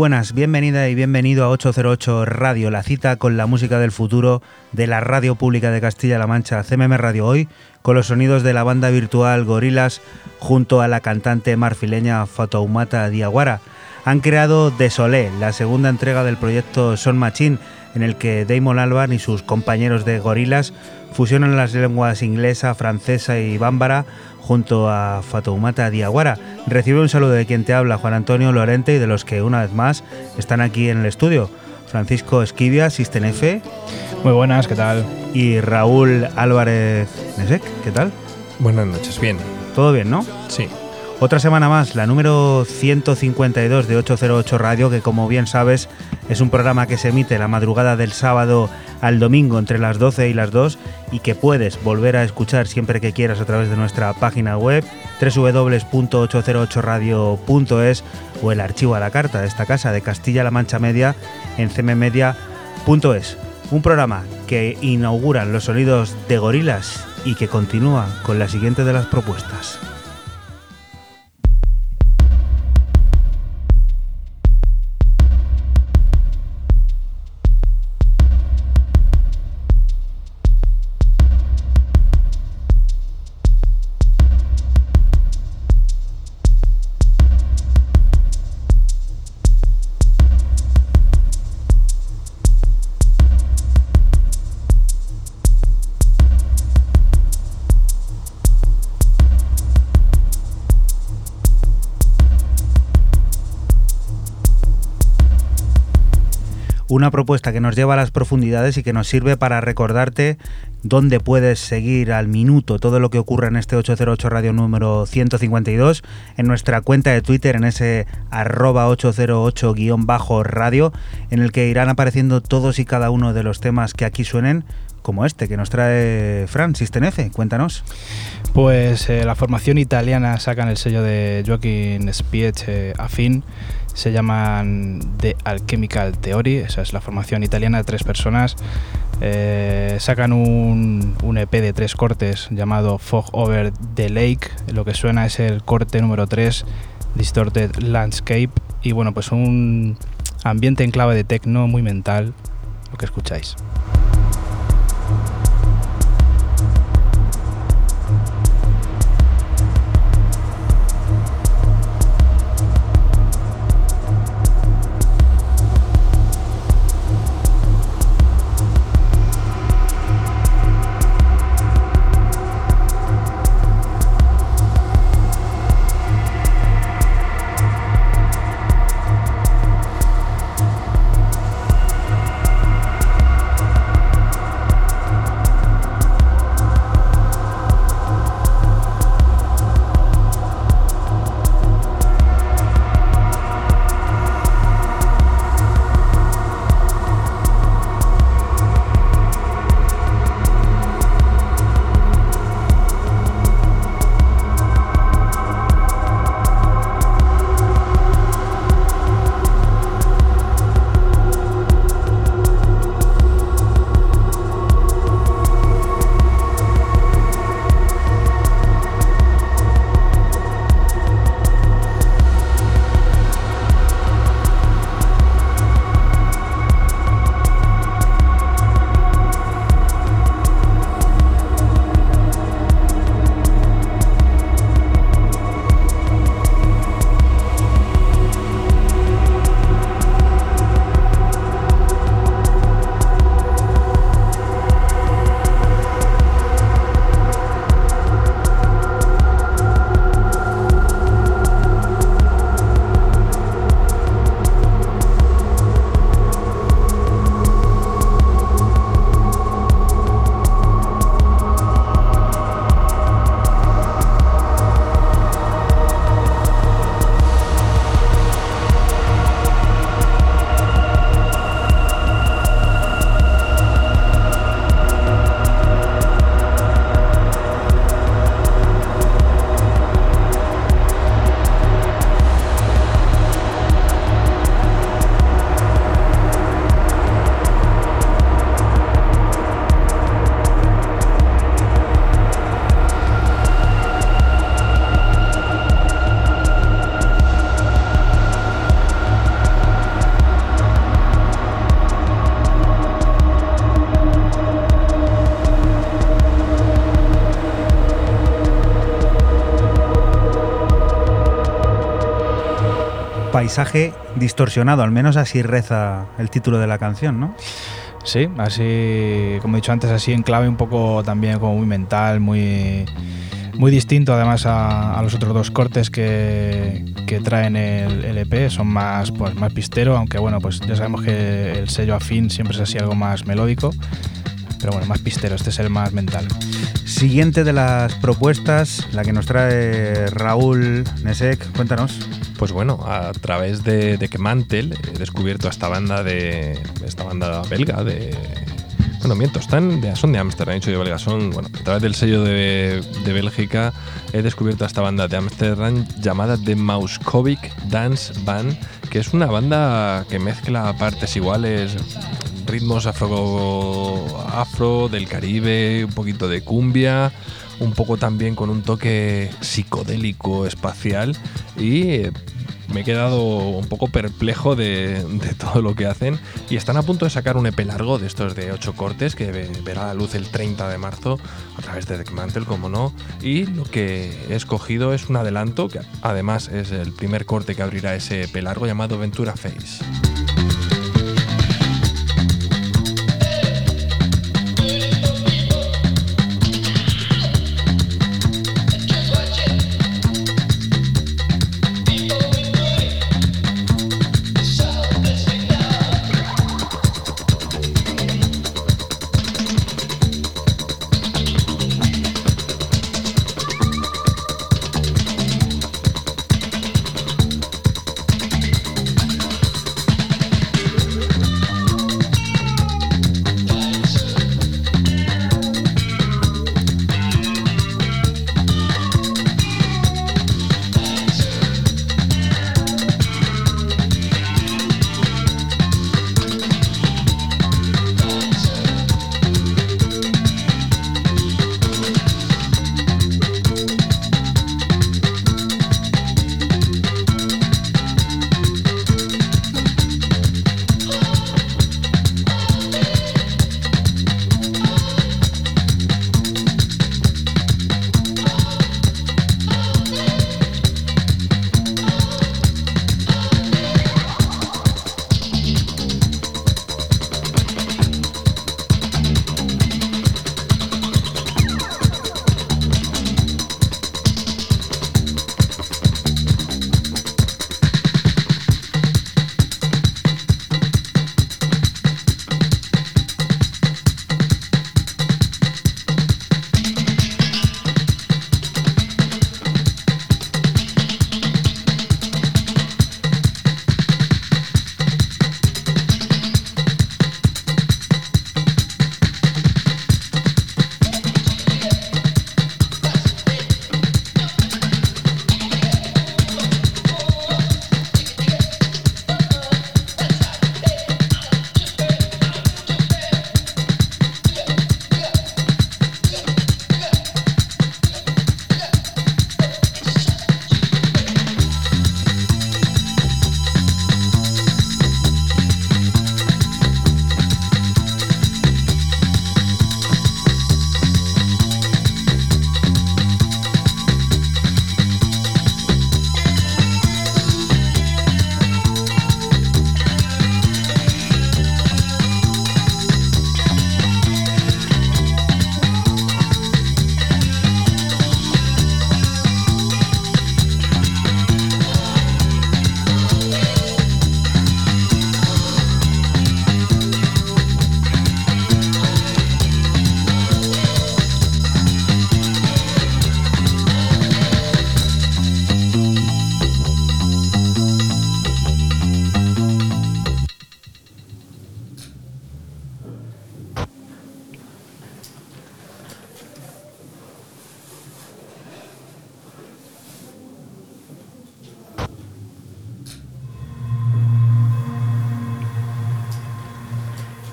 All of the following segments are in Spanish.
Buenas, bienvenida y bienvenido a 808 Radio, la cita con la música del futuro de la Radio Pública de Castilla-La Mancha, CMM Radio Hoy, con los sonidos de la banda virtual Gorilas junto a la cantante marfileña Fatoumata Diaguara. Han creado Desolé, la segunda entrega del proyecto Son Machine, en el que Damon Albarn y sus compañeros de Gorilas fusionan las lenguas inglesa, francesa y bámbara junto a Fatoumata Diaguara. Recibe un saludo de quien te habla, Juan Antonio Lorente, y de los que una vez más están aquí en el estudio. Francisco Esquivia, F. Muy buenas, ¿qué tal? Y Raúl Álvarez Nesek, ¿qué tal? Buenas noches, bien. ¿Todo bien, no? Sí. Otra semana más, la número 152 de 808 Radio, que como bien sabes es un programa que se emite la madrugada del sábado al domingo entre las 12 y las 2 y que puedes volver a escuchar siempre que quieras a través de nuestra página web www.808radio.es o el archivo a la carta de esta casa de Castilla-La Mancha Media en cmmedia.es. Un programa que inaugura los sonidos de gorilas y que continúa con la siguiente de las propuestas. Una propuesta que nos lleva a las profundidades y que nos sirve para recordarte dónde puedes seguir al minuto todo lo que ocurre en este 808 Radio número 152, en nuestra cuenta de Twitter, en ese arroba 808-radio, en el que irán apareciendo todos y cada uno de los temas que aquí suenen como este que nos trae Fran Sistenece. Cuéntanos. Pues eh, la formación italiana sacan el sello de Joaquín Spiech eh, afín. Se llaman The Alchemical Theory, esa es la formación italiana de tres personas. Eh, sacan un, un, EP de tres cortes llamado Fog Over the Lake. Lo que suena es el corte número 3, Distorted Landscape. Y bueno, pues un ambiente en clave de techno muy mental, lo que escucháis. Paisaje distorsionado, al menos así reza el título de la canción, ¿no? Sí, así, como he dicho antes, así en clave un poco también como muy mental, muy, muy distinto además a, los otros dos cortes que, que traen el LP, son más, pues, más pistero, aunque bueno, pues ya sabemos que el sello afín siempre es así algo más melódico, pero bueno, más pistero, este es el más mental. Siguiente de las propuestas, la que nos trae Raúl Nesek, cuéntanos. Pues bueno, a través de, de Kemantel he descubierto esta banda de. esta banda belga de. Bueno, miento, están de, son de Ámsterdam, he dicho de belga, son, bueno, a través del sello de, de Bélgica he descubierto esta banda de Ámsterdam llamada The Mauskovic Dance Band, que es una banda que mezcla partes iguales, ritmos afro, afro del Caribe, un poquito de cumbia, un poco también con un toque psicodélico espacial y me he quedado un poco perplejo de, todo lo que hacen y están a punto de sacar un EP largo de estos de 8 cortes que verá la luz el 30 de marzo a través de Deckmantel, como no. Y lo que he escogido es un adelanto que además es el primer corte que abrirá ese EP largo llamado Ventura Face.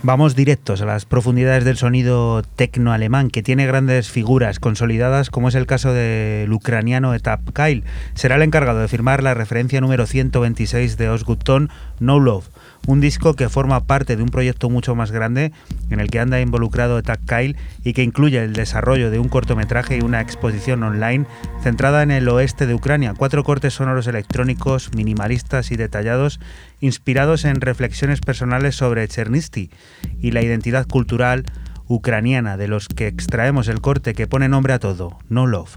Vamos directos a las profundidades del sonido tecno alemán, que tiene grandes figuras consolidadas, como es el caso del ucraniano Etap Kyle. Será el encargado de firmar la referencia número 126 de Osgutton, No Love un disco que forma parte de un proyecto mucho más grande en el que anda involucrado Etak Kyle y que incluye el desarrollo de un cortometraje y una exposición online centrada en el oeste de Ucrania, cuatro cortes sonoros electrónicos minimalistas y detallados inspirados en reflexiones personales sobre Chernisty y la identidad cultural ucraniana de los que extraemos el corte que pone nombre a todo, No Love.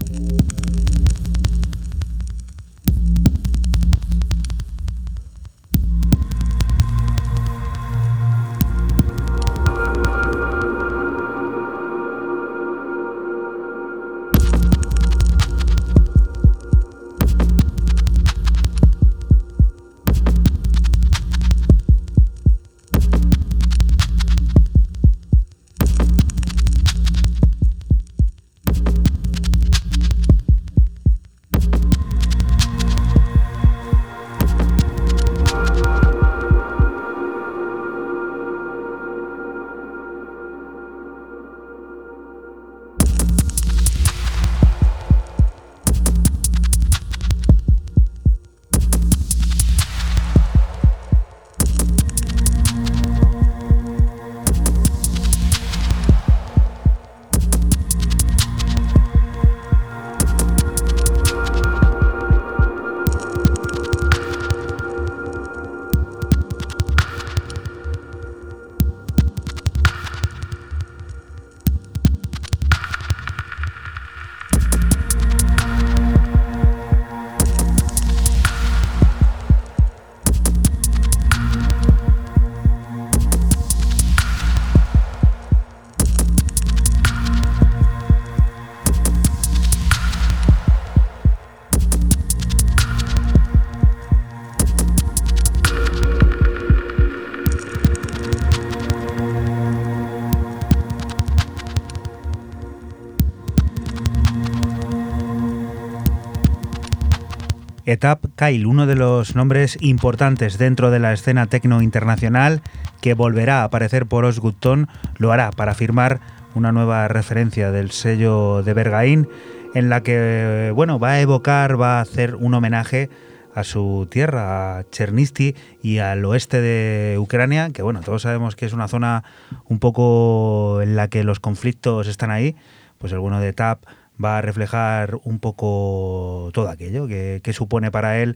Etap Kyle, uno de los nombres importantes dentro de la escena tecno internacional, que volverá a aparecer por Osgutton, lo hará para firmar una nueva referencia del sello de Bergaín, en la que bueno, va a evocar, va a hacer un homenaje a su tierra, a Chernisty y al oeste de Ucrania, que bueno, todos sabemos que es una zona un poco en la que los conflictos están ahí, pues el bueno de Etap va a reflejar un poco todo aquello que, supone para él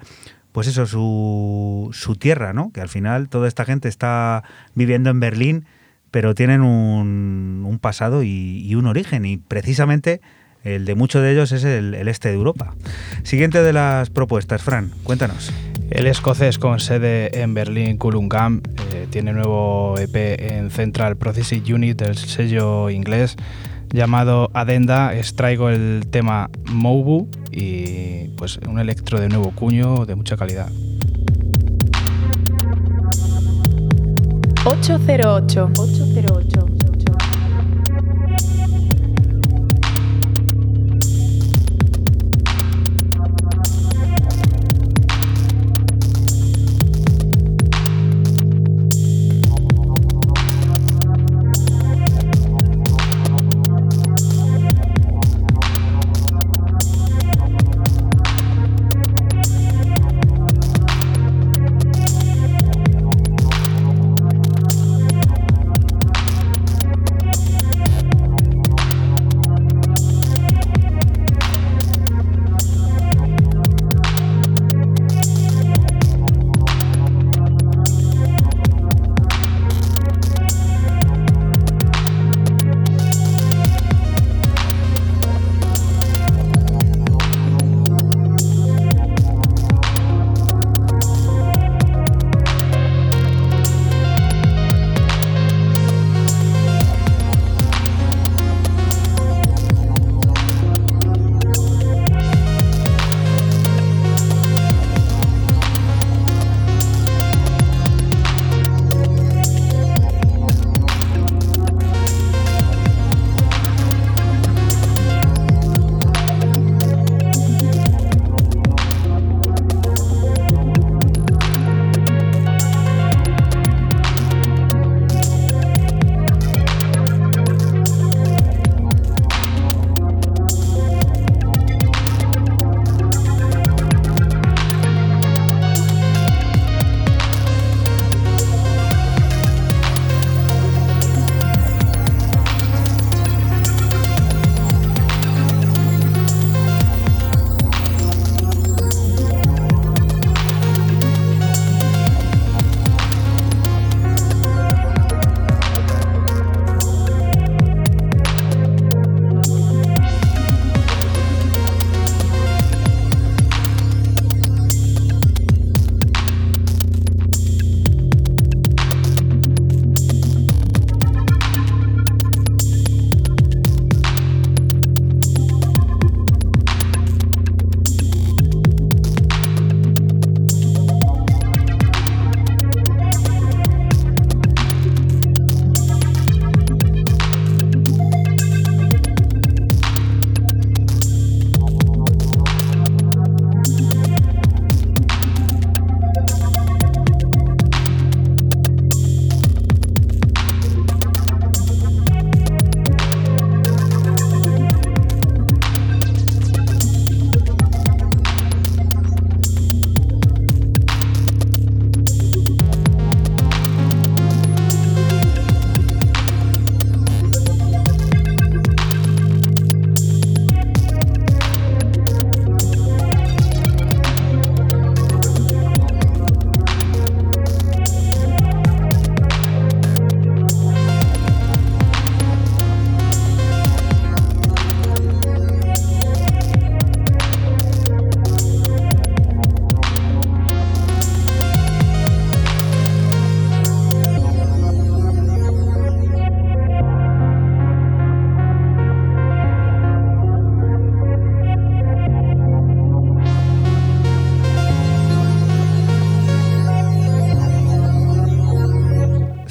pues eso, su, su, tierra, ¿no? Que al final toda esta gente está viviendo en Berlín, pero tienen un, un pasado y, un origen, y precisamente el de muchos de ellos es el, este de Europa. Siguiente de las propuestas, Fran, cuéntanos. El escocés con sede en Berlín, Kulungam, eh, tiene nuevo EP en Central Processing Unit del sello inglés llamado Adenda, extraigo el tema Mobu y pues un electro de nuevo cuño de mucha calidad. 808 808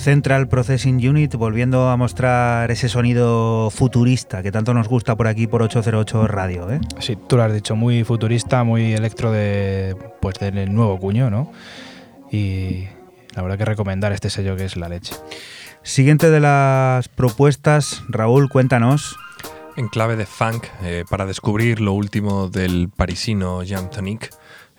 Central Processing Unit, volviendo a mostrar ese sonido futurista que tanto nos gusta por aquí por 808 Radio. ¿eh? Sí, tú lo has dicho, muy futurista, muy electro de, pues, del nuevo cuño, ¿no? Y la verdad que recomendar este sello que es la leche. Siguiente de las propuestas, Raúl, cuéntanos. En clave de funk, eh, para descubrir lo último del parisino Jean Tonic,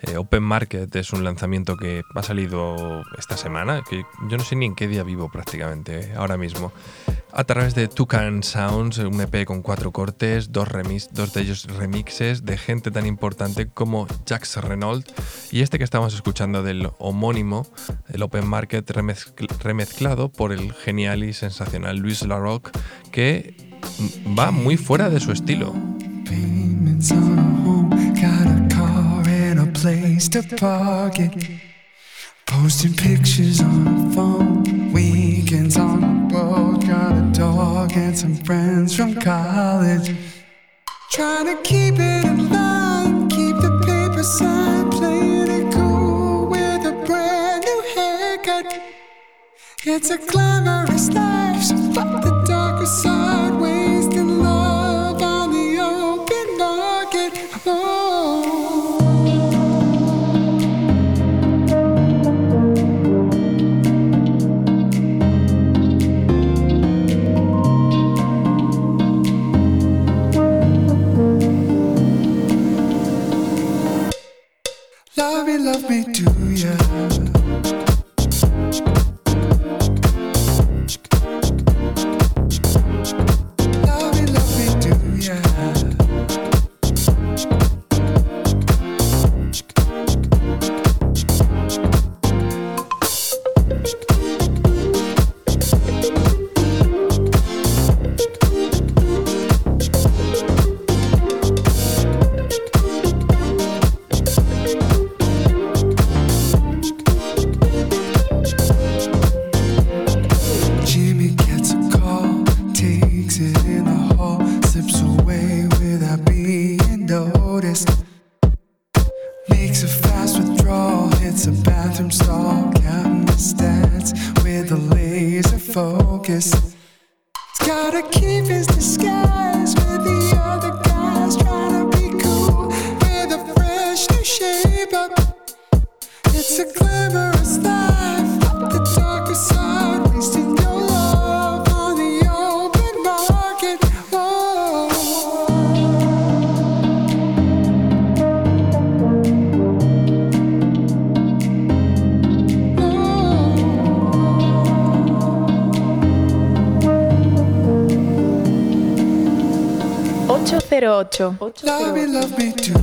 eh, Open Market es un lanzamiento que ha salido esta semana, que yo no sé ni en qué día vivo prácticamente eh, ahora mismo, a través de Toucan Sounds, un EP con cuatro cortes, dos, remix, dos de ellos remixes de gente tan importante como Jax Renault y este que estamos escuchando del homónimo, el Open Market remezclado por el genial y sensacional Luis LaRoque, que va muy fuera de su estilo. Place to park it. Posting pictures on the phone, weekends on the boat. Got a dog and some friends from college. Trying to keep it in line, keep the paper side, playing it cool with a brand new haircut. It's a glamorous life, so fuck the darker side, love me, love me, do ya? Ocho. Love me, love me too,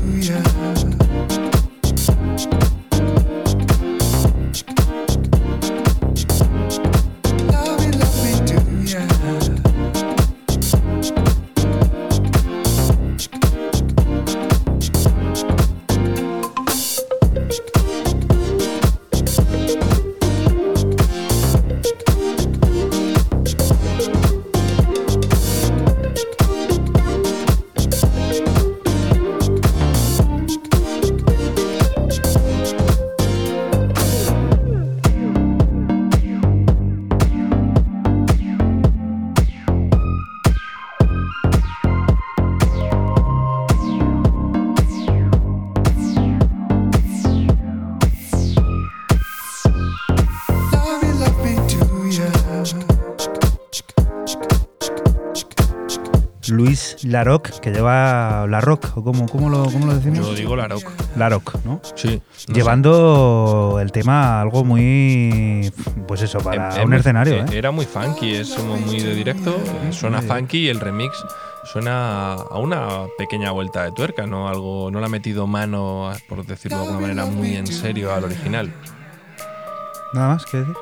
Larok, que lleva Larrock, o cómo, cómo, lo, cómo lo decimos? Yo digo Larok. Larok, ¿no? Sí. Llevando el tema algo muy, pues eso, para em, un em, escenario. ¿eh? Era muy funky, es muy de directo, suena funky y el remix suena a una pequeña vuelta de tuerca, no algo, no le ha metido mano, por decirlo de alguna manera, muy en serio al original. Nada más que decir.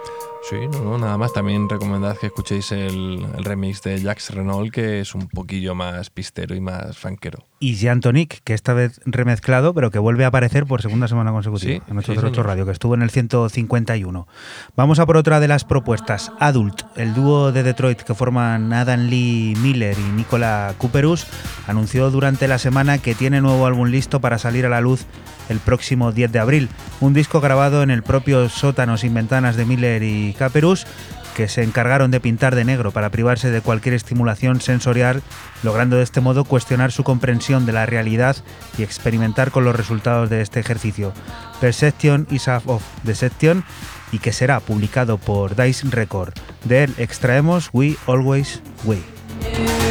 Sí, no, no, nada más. También recomendad que escuchéis el, remix de Jax Renault, que es un poquillo más pistero y más fanquero. Y Jean Tonic, que esta vez remezclado, pero que vuelve a aparecer por segunda semana consecutiva en 808 Radio, que estuvo en el 151. Vamos a por otra de las propuestas. Adult, el dúo de Detroit que forman Adam Lee Miller y Nicola Cooperus, anunció durante la semana que tiene nuevo álbum listo para salir a la luz el próximo 10 de abril. Un disco grabado en el propio sótano sin ventanas de Miller y Caperus que se encargaron de pintar de negro para privarse de cualquier estimulación sensorial, logrando de este modo cuestionar su comprensión de la realidad y experimentar con los resultados de este ejercicio. Perception is of Deception y que será publicado por Dice Record. De él extraemos We Always We.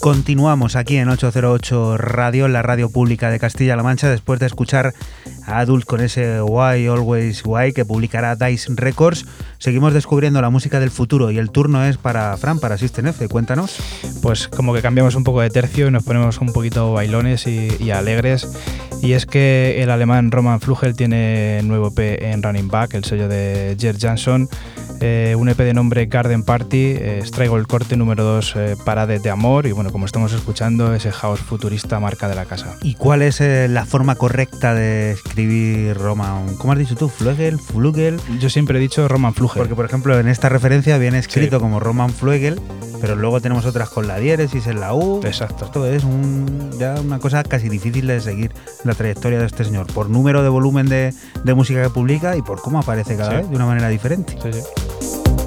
Continuamos aquí en 808 Radio, la radio pública de Castilla-La Mancha, después de escuchar a Adult con ese Why Always Why que publicará Dice Records. Seguimos descubriendo la música del futuro y el turno es para Fran, para System F. Cuéntanos. Pues como que cambiamos un poco de tercio y nos ponemos un poquito bailones y, alegres. Y es que el alemán Roman Flugel tiene nuevo P en Running Back, el sello de Jer Jansson eh, un EP de nombre Garden Party. eh, extraigo el corte número 2, Parade de Amor. Y bueno, como estamos escuchando, ese house futurista marca de la casa. ¿Y cuál es eh, la forma correcta de escribir Roman? ¿Cómo has dicho tú? ¿Flugel? ¿Flugel? Yo siempre he dicho Roman Fluge. Porque, por ejemplo, en esta referencia viene escrito como Roman Fluegel, pero luego tenemos otras con la diéresis en la U. Exacto. Esto es un- ya una cosa casi difícil de seguir la trayectoria de este señor, por número de volumen de, de música que publica y por cómo aparece cada Sí. vez de una manera diferente. Sí, sí. Thank you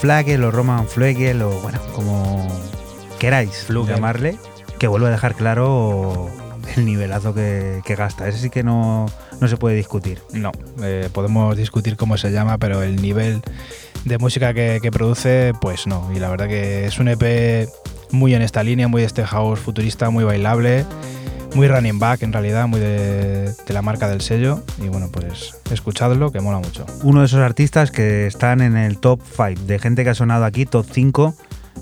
Flagel o Roman Flegel o bueno, como queráis llamarle, que vuelvo a dejar claro el nivelazo que, que gasta. Ese sí que no, no se puede discutir. No, eh, podemos discutir cómo se llama, pero el nivel de música que, que produce, pues no. Y la verdad que es un EP muy en esta línea, muy de este house futurista, muy bailable, muy running back en realidad, muy de, de la marca del sello. Y bueno, pues escuchadlo, que mola mucho. Uno de esos artistas que están en el top 5 de gente que ha sonado aquí, top 5.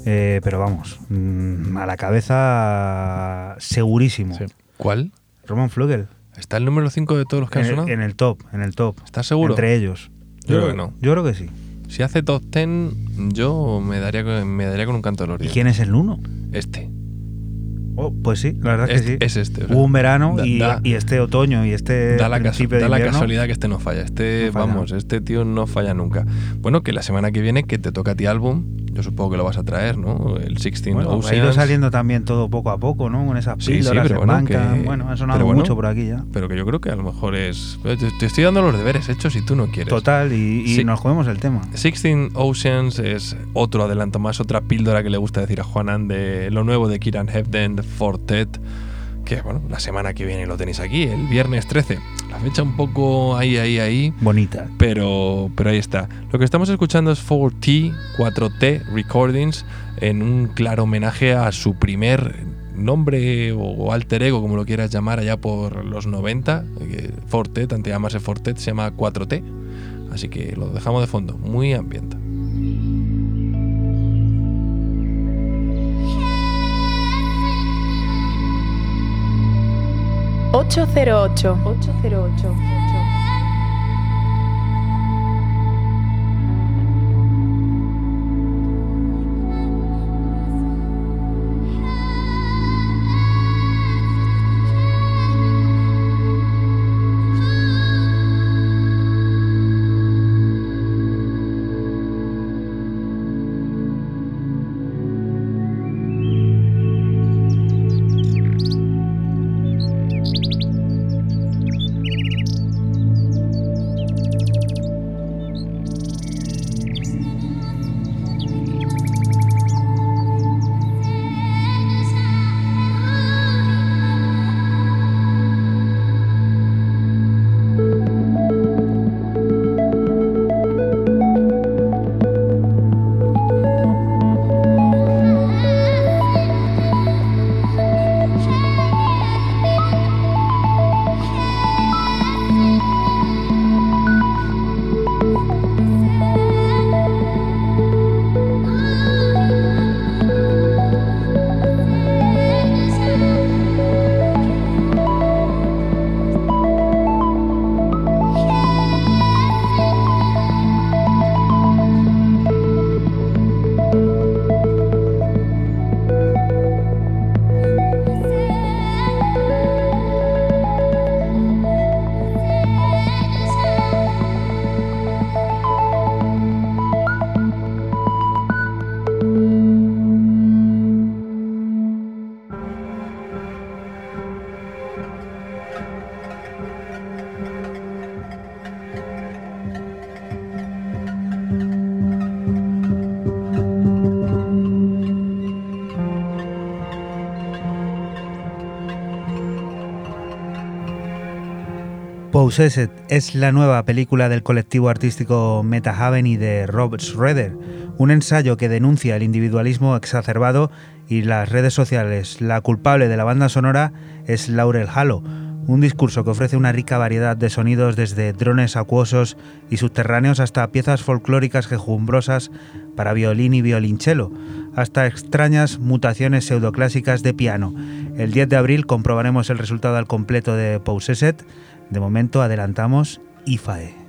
eh, pero vamos, mm, a la cabeza segurísimo. Sí. ¿Cuál? Roman Flugel. ¿Está el número 5 de todos los que han En el, sonado? en el top, en el top. ¿Estás seguro? Entre ellos. Yo creo que no. Yo creo que sí. Si hace top 10, yo me daría, con- me daría con un canto de los ¿Y quién es el uno? Este. Oh, pues sí, la verdad es que sí. es este. o sea, Hubo un verano da- y, da- y este otoño y este Da la, da casualidad que este no falla. Este, No falla. vamos, este tío no falla nunca. Bueno, que la semana que viene, que te toca a ti álbum, yo supongo que lo vas a traer, ¿no? El 16 Bueno, ha Oceans. ido saliendo también todo poco a poco, ¿no? Con esas Sí, sí, píldoras pero en bueno, banca. que- Bueno, ha sonado bueno. mucho por aquí ya. Pero que yo creo que a lo mejor es. Te, te estoy dando los deberes hechos y tú no quieres. Total, y, y Sí. nos comemos el tema. 16 Oceans es otro adelanto más, otra píldora que le gusta decir a Juanan de lo nuevo de Kieran Hebden, de Fortet, que bueno, la semana que viene lo tenéis aquí, el viernes 13. La fecha un poco ahí, ahí, ahí. Bonita. Pero, pero ahí está. Lo que estamos escuchando es 4T, 4T Recordings, en un claro homenaje a su primer nombre o alter ego, como lo quieras llamar, allá por los 90. Fortet, antes de llamarse Fortet, se llama 4T. Así que lo dejamos de fondo, muy ambiente. 808. 808. Possessed es la nueva película del colectivo artístico Metahaven y de Rob Schroeder, un ensayo que denuncia el individualismo exacerbado y las redes sociales. La culpable de la banda sonora es Laurel Halo, un discurso que ofrece una rica variedad de sonidos desde drones acuosos y subterráneos hasta piezas folclóricas quejumbrosas para violín y violonchelo, hasta extrañas mutaciones pseudoclásicas de piano. El 10 de abril comprobaremos el resultado al completo de Possessed de momento adelantamos IFAE.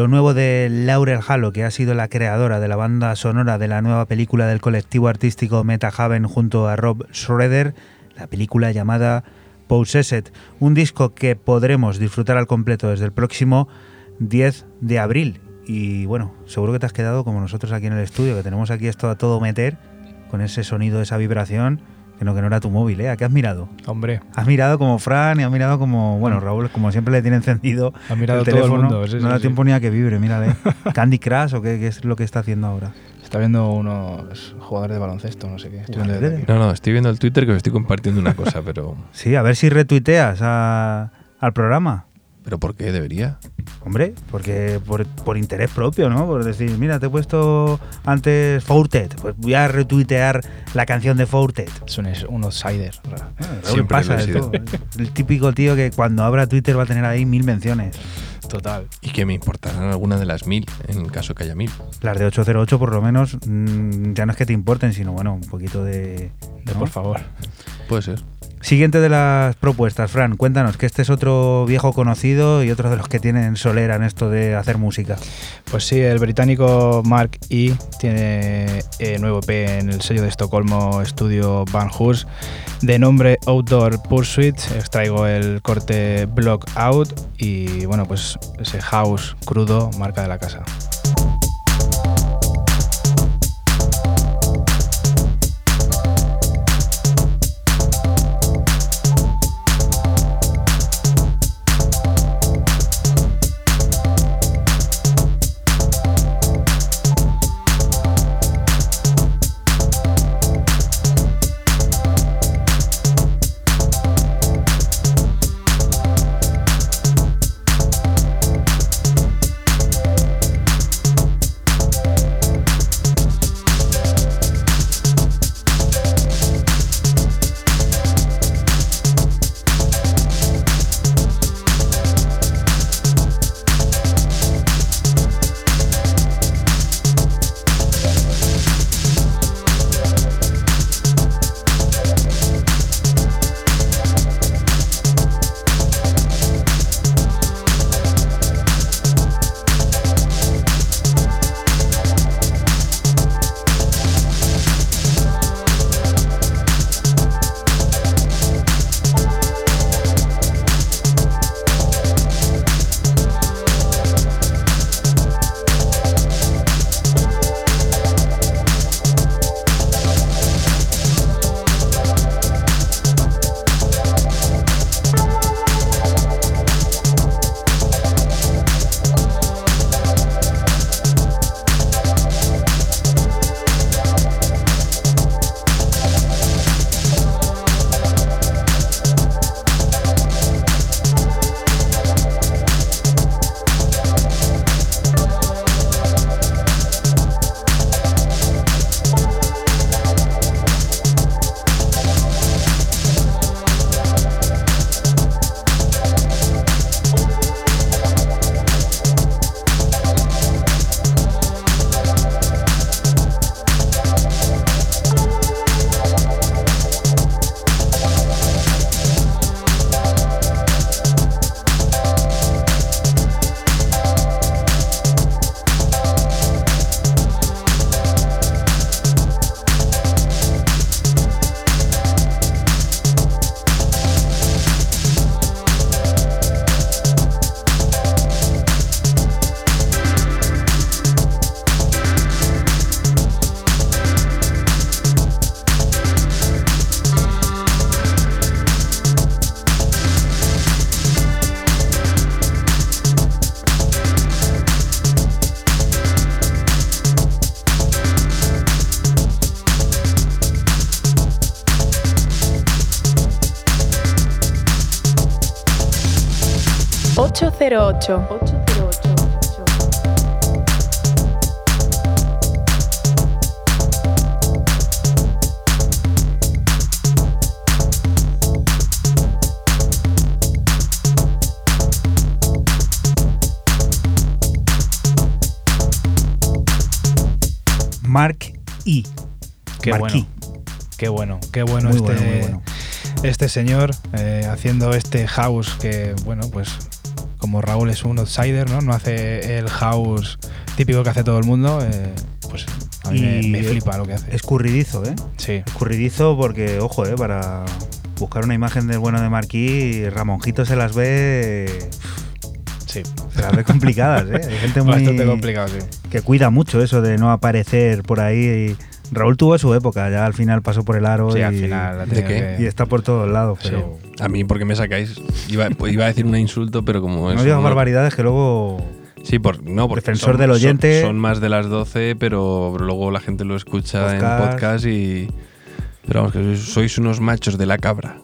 Lo nuevo de Laurel Halo, que ha sido la creadora de la banda sonora de la nueva película del colectivo artístico Metahaven junto a Rob Schroeder, la película llamada Possessed, un disco que podremos disfrutar al completo desde el próximo 10 de abril. Y bueno, seguro que te has quedado como nosotros aquí en el estudio, que tenemos aquí esto a todo meter, con ese sonido, esa vibración que no, que no era tu móvil, ¿eh? ¿A qué has mirado? Hombre. Has mirado como Fran y has mirado como. Bueno, Mm. Raúl, como siempre le tiene encendido. Ha mirado el todo el teléfono. mundo, sí, no sí, da sí. tiempo ni a que vibre, mírale. ¿Candy Crush o qué, qué es lo que está haciendo ahora? Está viendo unos jugadores de baloncesto, no sé qué. Estoy viendo desde aquí. No, no, estoy viendo el Twitter que os estoy compartiendo una cosa, pero. Sí, a ver si retuiteas a- al programa. ¿Pero por qué debería? Hombre, porque por, por interés propio, ¿no? Por decir, mira, te he puesto antes Fourtet, pues voy a retuitear la canción de Fourtet. Es un, outsider. Raúl Siempre pasa lo he de sido. todo. El típico tío que cuando abra Twitter va a tener ahí mil menciones. Total. Y que me importarán alguna de las mil, en caso que haya mil. Las de 808 por lo menos mm, ya no es que te importen, sino bueno, un poquito de... De por favor. Puede ser. Siguiente de las propuestas, Fran, cuéntanos que este es otro viejo conocido y otro de los que tienen solera en esto de hacer música. Pues sí, el británico Mark E. tiene eh, nuevo EP en el sello de Estocolmo Estudio Van Hus de nombre Outdoor Pursuit. Extraigo el corte Block Out y bueno, pues ese house crudo, marca de la casa. Ocho cero ocho. Mark E. Qué Mark bueno. E. Qué bueno, qué bueno Muy este, bueno, muy bueno. este señor eh, haciendo este house que, bueno, pues como Raúl es un outsider, ¿no? No hace el house típico que hace todo el mundo, eh, pues a mí me, Y me flipa lo que hace. Escurridizo, ¿eh? Sí, Escurridizo porque, ojo, ¿eh? Para buscar una imagen del bueno de Marquí, Ramonjito se las ve... sí. Se las ve complicadas, ¿eh? Hay gente muy... Bastante complicado, sí. que cuida mucho eso de no aparecer por ahí. Raúl tuvo su época, ya al final pasó por el aro Sí, y, al final la ¿De tenía qué? que- y está por todos lados. Sí. A mí, porque me sacáis? Iba, pues iba a decir un insulto, pero como no eso digas barbaridades que luego Sí, por, no, porque Defensor son- del oyente. Son, más de las 12, pero luego la gente lo escucha en Podcast. podcast y. Pero vamos, que sois, sois unos machos de la cabra.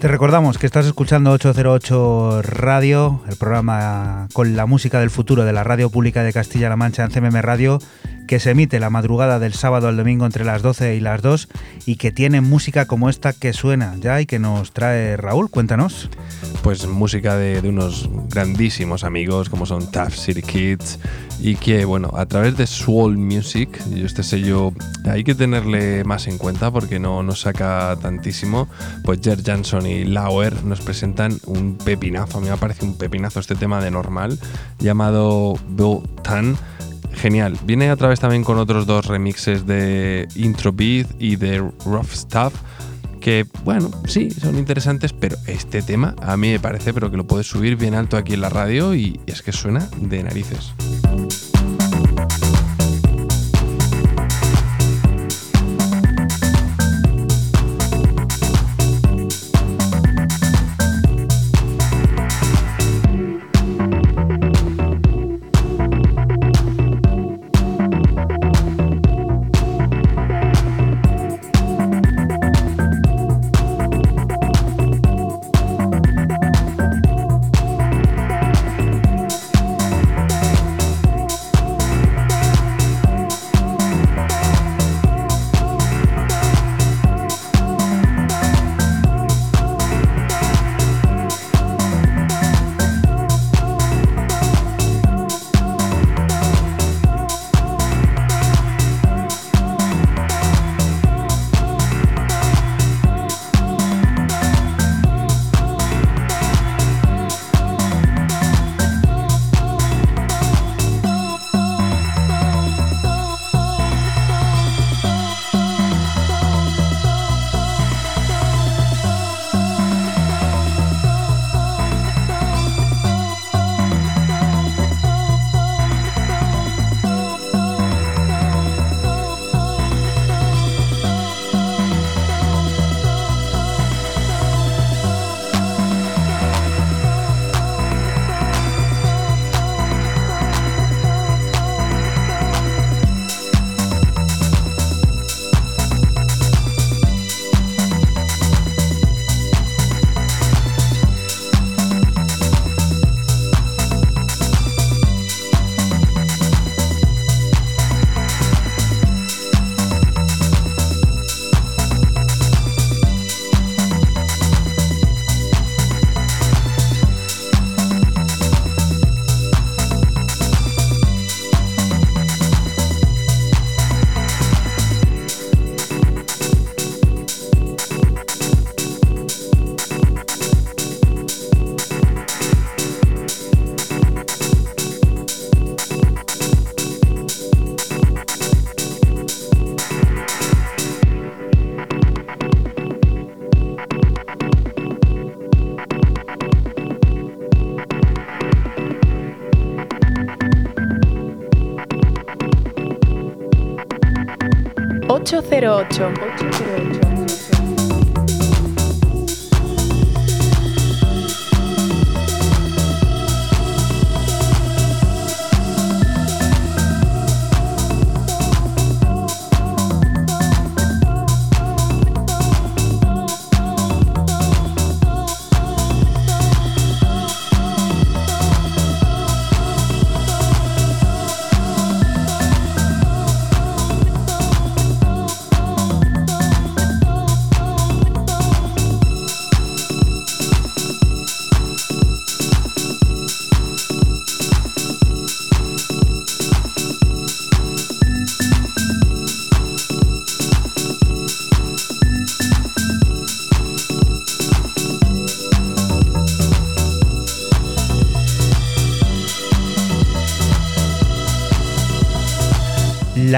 Te recordamos que estás escuchando 808 Radio, el programa con la música del futuro de la Radio Pública de Castilla-La Mancha en CMM Radio, que se emite la madrugada del sábado al domingo entre las 12 y las 2 y que tiene música como esta que suena ya y que nos trae Raúl. Cuéntanos. Pues música de, de unos grandísimos amigos como son Tough City Kids y que, bueno, a través de Swall Music, y este sello hay que tenerle más en cuenta porque no nos saca tantísimo, pues Jer Jansson y Lauer nos presentan un pepinazo, a mí me parece un pepinazo este tema de normal, llamado Bill Tan. Genial. Viene a través también con otros dos remixes de Intro Beat y de Rough Stuff que bueno, sí, son interesantes, pero este tema a mí me parece, pero que lo puedes subir bien alto aquí en la radio y es que suena de narices. 808. 808.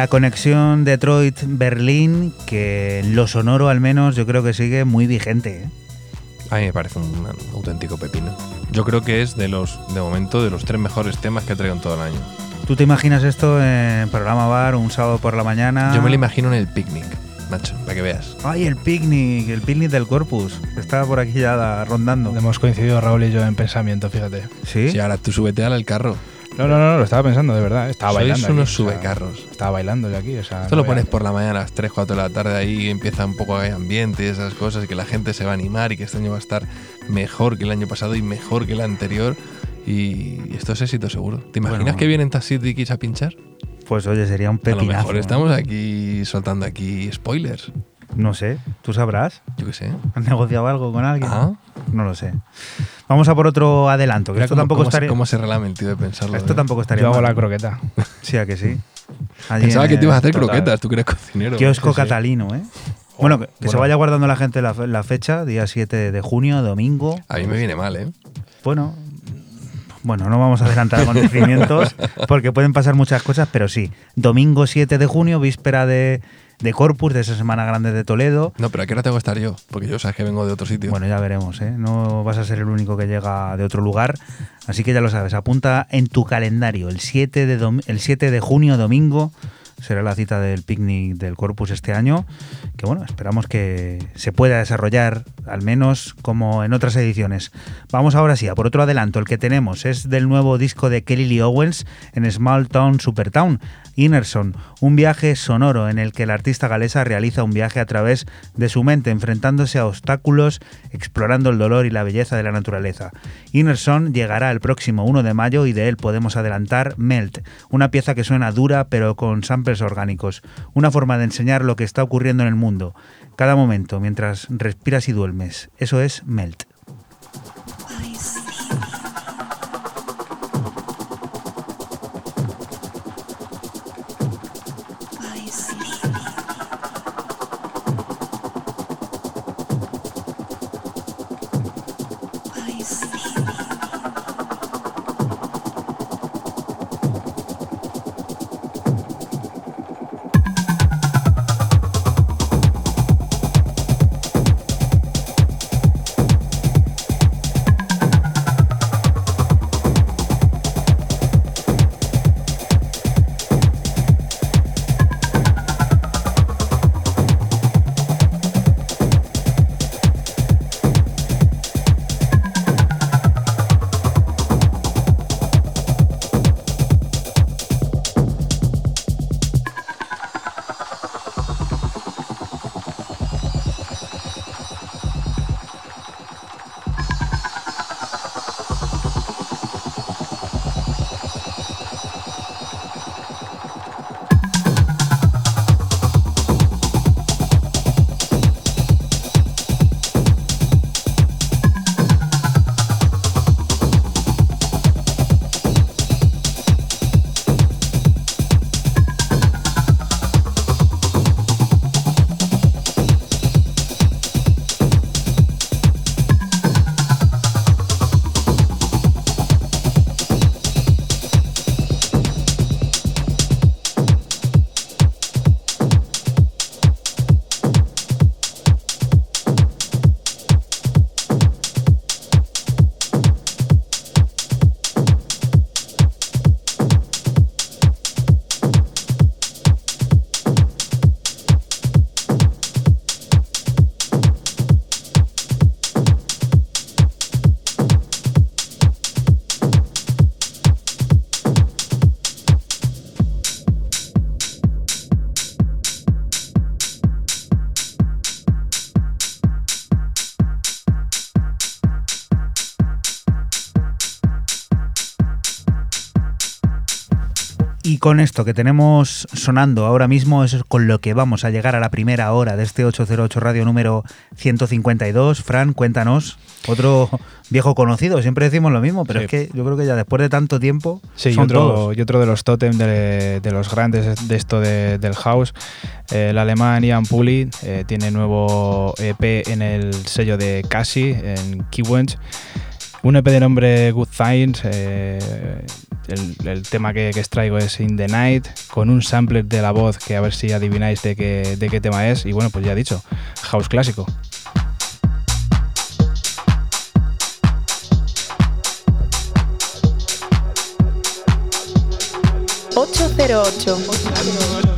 La conexión Detroit-Berlín, que en lo sonoro al menos yo creo que sigue muy vigente. ¿eh? A mí me parece un, auténtico pepino. Yo creo que es de los, de momento, de los tres mejores temas que traigo en todo el año. ¿Tú te imaginas esto en programa bar un sábado por la mañana? Yo me lo imagino en el picnic, macho, para que veas. Ay, el picnic, el picnic del Corpus. Está por aquí ya rondando. Hemos coincidido Raúl y yo en pensamiento, fíjate. Sí. Sí, ahora tú súbete al carro. No, no, no, lo estaba pensando, de verdad. Estaba Sois bailando. unos aquí, o sea, subecarros. estaba bailando yo aquí. O sea, Esto no lo pones veas. por la mañana a las 3, 4 de la tarde ahí empieza un poco de ambiente y esas cosas y que la gente se va a animar y que este año va a estar mejor que el año pasado y mejor que el anterior y esto es éxito seguro. ¿Te imaginas Bueno. que vienen Taxi Dickies a pinchar? Pues oye, sería un A lo pepinazo. mejor ¿no? estamos aquí soltando aquí spoilers. No sé, tú sabrás. Yo qué sé. ¿Has negociado algo con alguien? Ah, No lo sé. Vamos a por otro adelanto, que esto cómo, tampoco cómo se, estaría. cómo se relame el tío de pensarlo. Esto ¿eh? tampoco estaría. Yo hago la croqueta. Sí, a que sí. Allí Pensaba en que te ibas a hacer total. croquetas, tú que eres cocinero. Kiosco Sí, catalino, ¿eh? Bueno, que, que se vaya guardando la gente la fecha, día 7 de junio, domingo. A mí me viene mal, ¿eh? Bueno, bueno, no vamos a adelantar acontecimientos porque pueden pasar muchas cosas, pero sí. Domingo 7 de junio, víspera de, de Corpus, de esa Semana Grande de Toledo. No, pero ¿a qué hora tengo que estar yo? Porque yo sabes que vengo de otro sitio. Bueno, ya veremos, ¿eh? No vas a ser el único que llega de otro lugar, así que ya lo sabes, apunta en tu calendario, el 7 de, el 7 de junio, domingo, será la cita del picnic del Corpus este año, que bueno, esperamos que se pueda desarrollar al menos como en otras ediciones. Vamos ahora sí, a por otro adelanto, el que tenemos es del nuevo disco de Kelly Lee Owens en Small Town Supertown, Innerson, un viaje sonoro en el que la artista galesa realiza un viaje a través de su mente, enfrentándose a obstáculos, explorando el dolor y la belleza de la naturaleza. Innerson llegará el próximo 1 de mayo y de él podemos adelantar Melt, una pieza que suena dura pero con samples orgánicos, una forma de enseñar lo que está ocurriendo en el mundo, cada momento mientras respiras y duermes. Eso es Melt. Y con esto que tenemos sonando ahora mismo, eso es con lo que vamos a llegar a la primera hora de este 808 Radio número 152. Fran, cuéntanos, otro viejo conocido, siempre decimos lo mismo, pero Sí. es que yo creo que ya después de tanto tiempo Sí, y son otro, todos. y otro de los totem de, de los grandes de esto de- del house, eh, el alemán Ian Puli eh, tiene nuevo EP en el sello de Cassie, en Keywench. Un EP de nombre Good Things. eh, el, tema que, que extraigo es In the Night, con un sampler de la voz que a ver si adivináis de qué, de qué tema es. Y bueno, pues ya he dicho, house clásico. 808.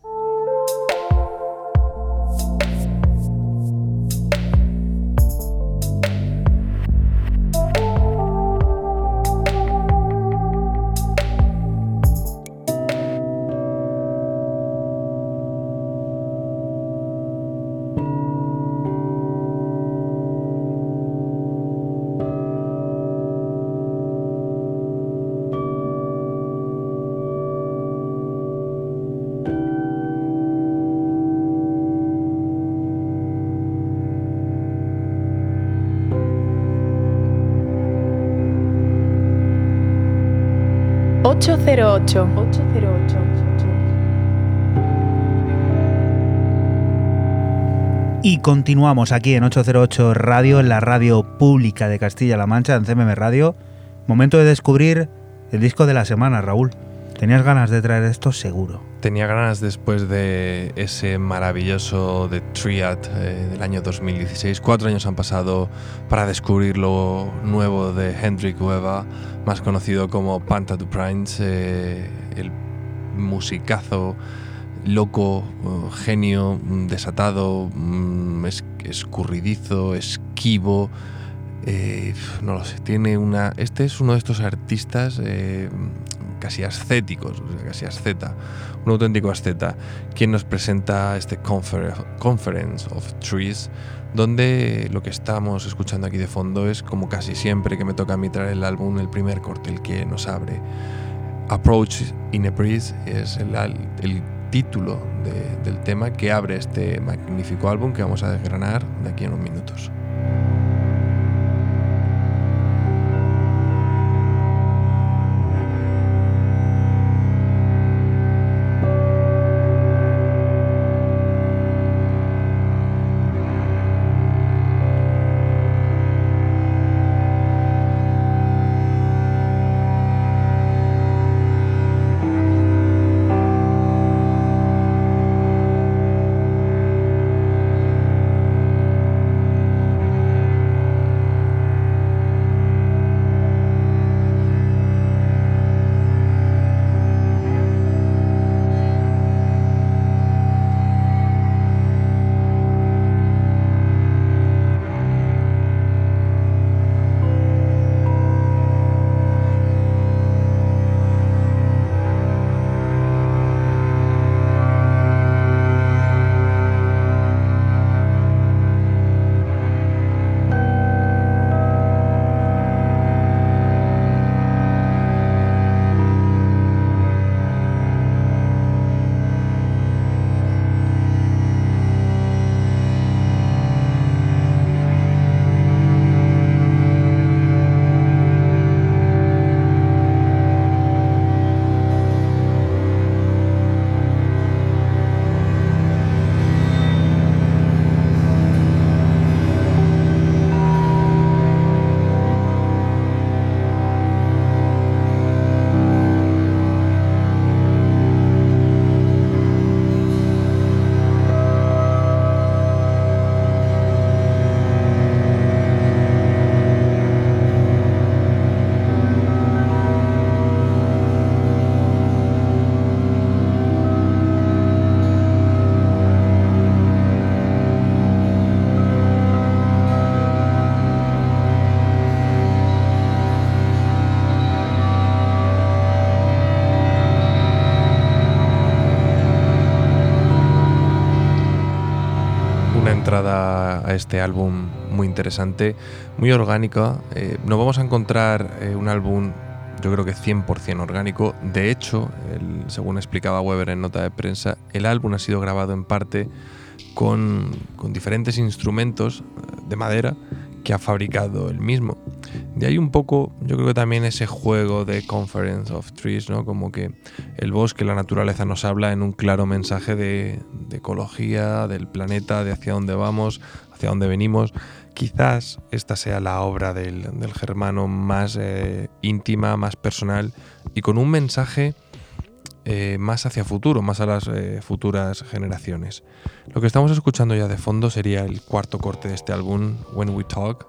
Ocho cero ocho. Ocho cero ocho. Y continuamos aquí en 808 Radio, en la radio pública de Castilla-La Mancha, en CMM Radio. Momento de descubrir el disco de la semana, Raúl. ¿Tenías ganas de traer esto? Seguro. Tenía ganas después de ese maravilloso The Triad eh, del año 2016. Cuatro años han pasado para descubrir lo nuevo de Hendrik Ueva, más conocido como Panta du Prince, eh, el musicazo loco, eh, genio, mm, desatado, mm, es- escurridizo, esquivo. no lo sé, tiene una. Este es uno de estos artistas casi ascéticos, o sea, casi asceta, un auténtico asceta, quien nos presenta este Confer- Conference of Trees, donde lo que estamos escuchando aquí de fondo es, como casi siempre que me toca a mí traer el álbum, el primer corte, el que nos abre. Approach in a Breeze es el, el título del tema que abre este magnífico álbum que vamos a desgranar de aquí en unos minutos. Este álbum muy interesante, muy orgánico. Eh, no vamos a encontrar eh, un álbum, yo creo que 100% orgánico. De hecho, según explicaba Weber en nota de prensa, el álbum ha sido grabado en parte con, con diferentes instrumentos eh, de madera que ha fabricado él mismo. De ahí un poco, yo creo que también ese juego de Conference of Trees, ¿no? Como que el bosque, la naturaleza nos habla en un claro mensaje de, ecología, del planeta, de hacia dónde vamos, hacia dónde venimos. Quizás esta sea la obra del, germano más eh, íntima, más personal y con un mensaje eh, más hacia futuro, más a las eh, futuras generaciones. Lo que estamos escuchando ya de fondo sería el cuarto corte de este álbum, When We Talk,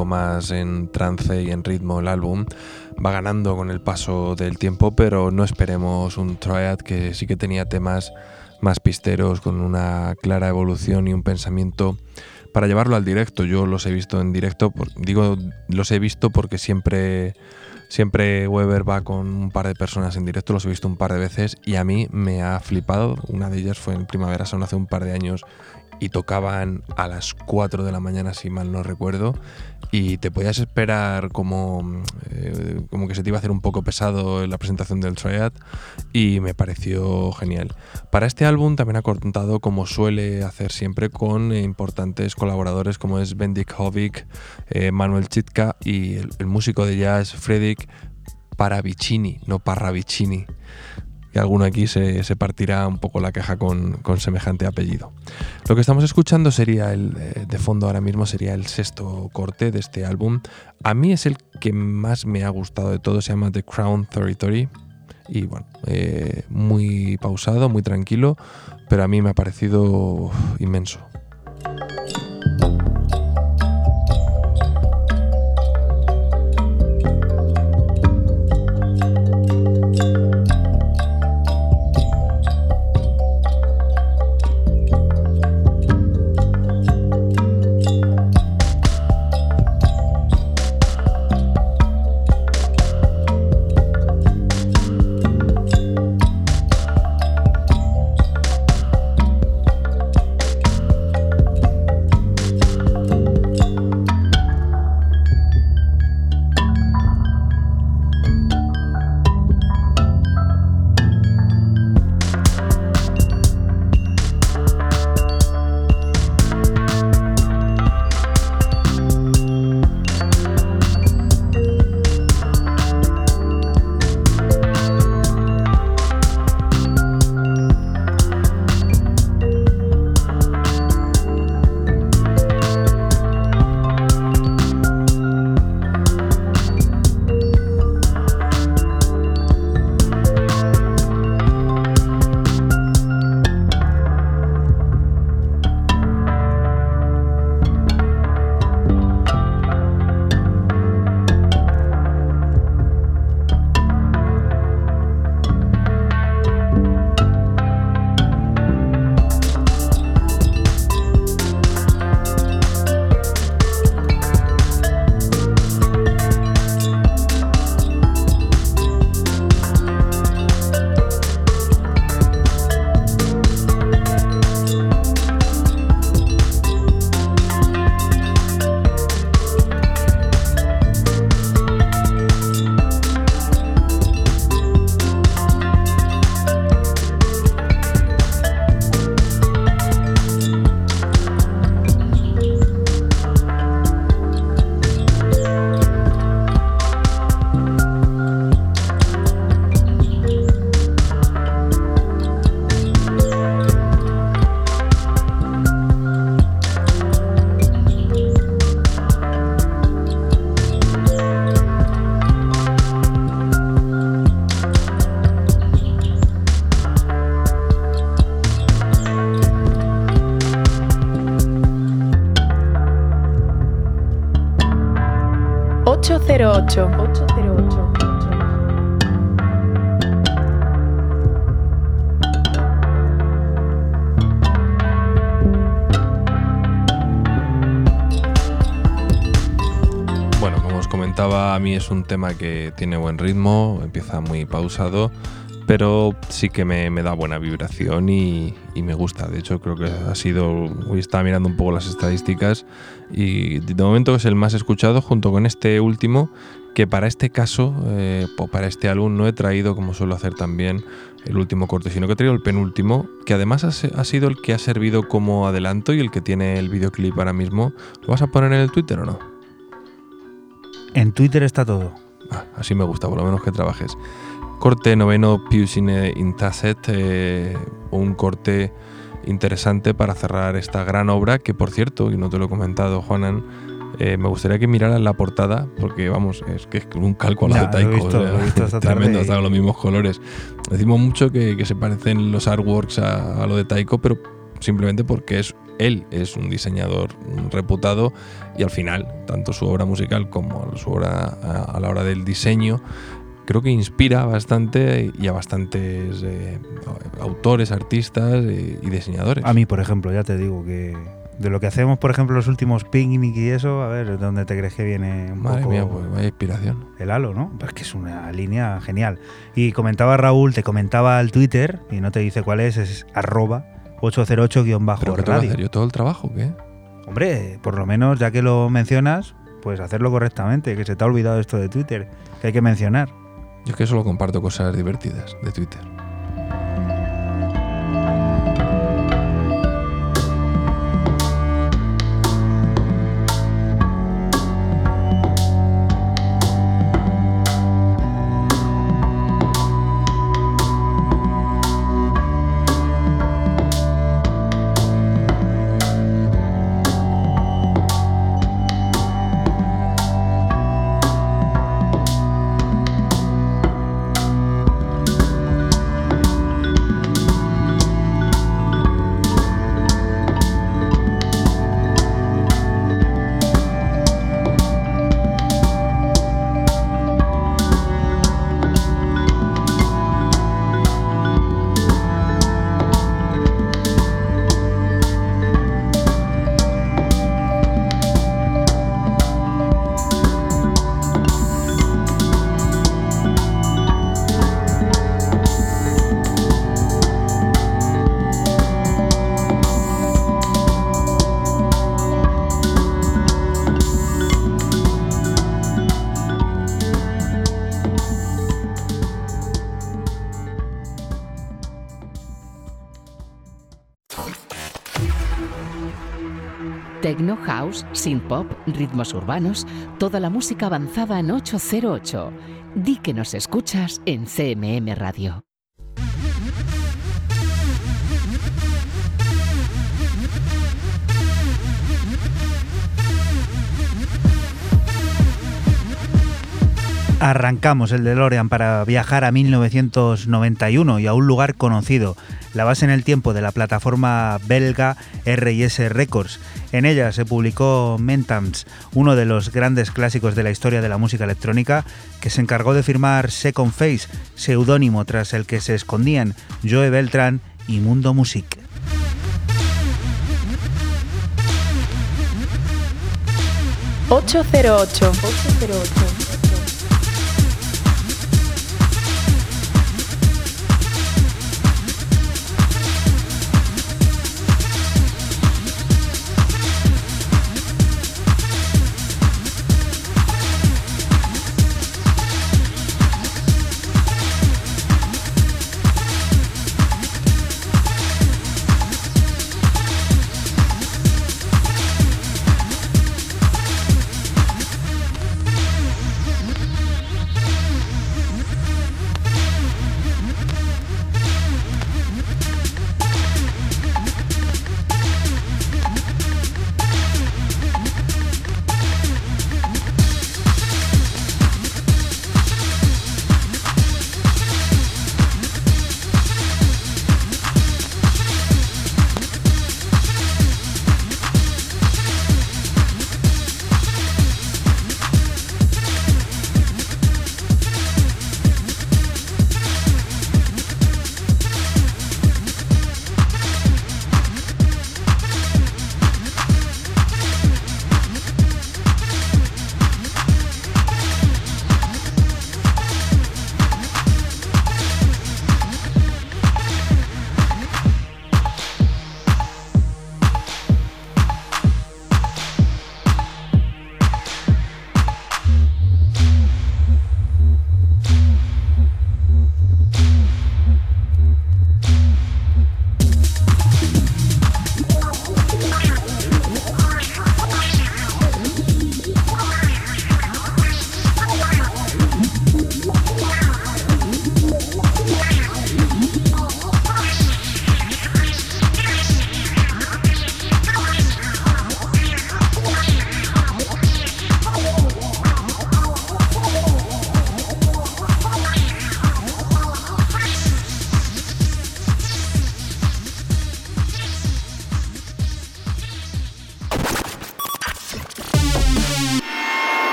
poco más en trance y en ritmo el álbum, va ganando con el paso del tiempo, pero no esperemos un Triad que sí que tenía temas más pisteros, con una clara evolución y un pensamiento para llevarlo al directo. Yo los he visto en directo, digo los he visto porque siempre Siempre Weber va con un par de personas en directo, los he visto un par de veces y a mí me ha flipado. Una de ellas fue en Primavera Sound hace un par de años y tocaban a las 4 de la mañana, si mal no recuerdo, y te podías esperar como, eh, como que se te iba a hacer un poco pesado en la presentación del Triad y me pareció genial. Para este álbum también ha contado, como suele hacer siempre, con importantes colaboradores como es Bendik Hovik, eh, Manuel Chitka y el, el músico de jazz Fredrik Paravicini, no Parravicini y alguno aquí se, partirá un poco la caja con, semejante apellido. Lo que estamos escuchando sería el eh, de fondo ahora mismo sería el sexto corte de este álbum. A mí es el que más me ha gustado de todo, se llama The Crown Territory y bueno, eh, muy pausado, muy tranquilo, pero a mí me ha parecido inmenso. 808. Bueno, como os comentaba, a mí es un tema que tiene buen ritmo, empieza muy pausado, pero sí que me, da buena vibración y, me gusta. De hecho, creo que ha sido. Hoy estaba mirando un poco las estadísticas y de momento es el más escuchado junto con este último, que para este caso, eh, o para este álbum, no he traído, como suelo hacer también, el último corte, sino que he traído el penúltimo, que además ha, sido el que ha servido como adelanto y el que tiene el videoclip ahora mismo. ¿Lo vas a poner en el Twitter o no? En Twitter está todo. Ah, así me gusta, por lo menos que trabajes. Corte noveno Pius in, in eh, un corte interesante para cerrar esta gran obra que por cierto, y no te lo he comentado Juanan, eh, me gustaría que miraran la portada porque vamos, es que es un calco a la de Taiko. tremendo, están los mismos colores. Decimos mucho que, se parecen los artworks a, a, lo de Taiko, pero simplemente porque es él es un diseñador reputado y al final, tanto su obra musical como su obra a, a la hora del diseño, creo que inspira bastante y a bastantes eh, autores, artistas eh, y diseñadores. A mí, por ejemplo, ya te digo que de lo que hacemos, por ejemplo, los últimos picnic y eso, a ver, ¿dónde te crees que viene un Madre poco mía, pues vaya inspiración. el halo, no? Pues que es una línea genial. Y comentaba Raúl, te comentaba el Twitter, y no te dice cuál es, es arroba ¿Pero qué 808-radio. hacer? ¿Yo todo el trabajo qué? Hombre, por lo menos, ya que lo mencionas, pues hacerlo correctamente, que se te ha olvidado esto de Twitter, que hay que mencionar. Yo es que solo comparto cosas divertidas de Twitter. House, synth pop, ritmos urbanos, toda la música avanzada en 808. Di que nos escuchas en CMM Radio. Arrancamos el DeLorean para viajar a 1991 y a un lugar conocido, la base en el tiempo de la plataforma belga RS Records. En ella se publicó Mentams, uno de los grandes clásicos de la historia de la música electrónica, que se encargó de firmar Second Face, seudónimo tras el que se escondían Joe Beltrán y Mundo Music. «808». 808.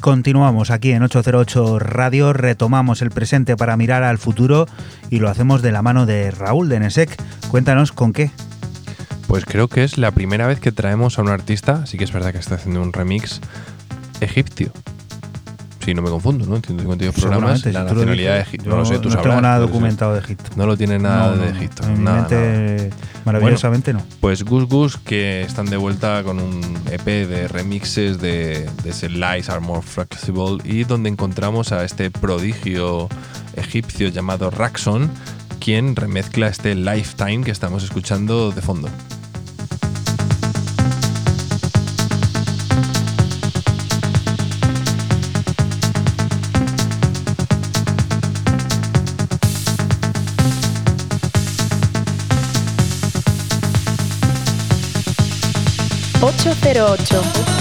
Continuamos aquí en 808 Radio, retomamos el presente para mirar al futuro y lo hacemos de la mano de Raúl de Nesek. Cuéntanos con qué. Pues creo que es la primera vez que traemos a un artista, sí que es verdad que está haciendo un remix egipcio. Si no me confundo, ¿no? En 152 programas, la nacionalidad de Egipto. No lo sé, tú no sabrás. tengo nada documentado de Egipto. No lo tiene nada No, de Egipto. Nada, mente, maravillosamente no. Pues Gus Gus, que están de vuelta con un EP de remixes de, de ese Lies Are More Flexible y donde encontramos a este prodigio egipcio llamado Raxon, quien remezcla este Lifetime que estamos escuchando de fondo. 808.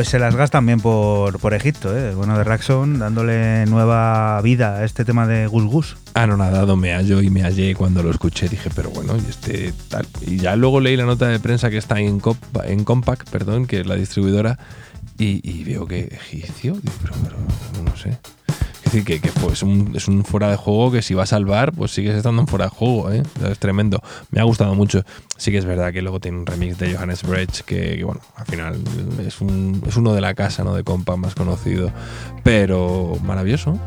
Pues se las gastan bien por, por Egipto, ¿eh? Bueno, de Raxon, dándole nueva vida a este tema de Gus Gus. Anonadado me hallo y me hallé cuando lo escuché. Dije, pero bueno, y este tal. Y ya luego leí la nota de prensa que está en, Compa- en Compact, perdón, que es la distribuidora, y, y veo que egipcio. Pero, pero, no sé. Es decir, que, pues, es un fuera de juego que si vas al bar, pues sigues estando en fuera de juego, ¿eh? Es tremendo. Me ha gustado mucho. Sí que es verdad que luego tiene un remix de Johannes Brecht, que, bueno, al final es, un, uno de la casa, ¿no? De compa más conocido. Pero maravilloso.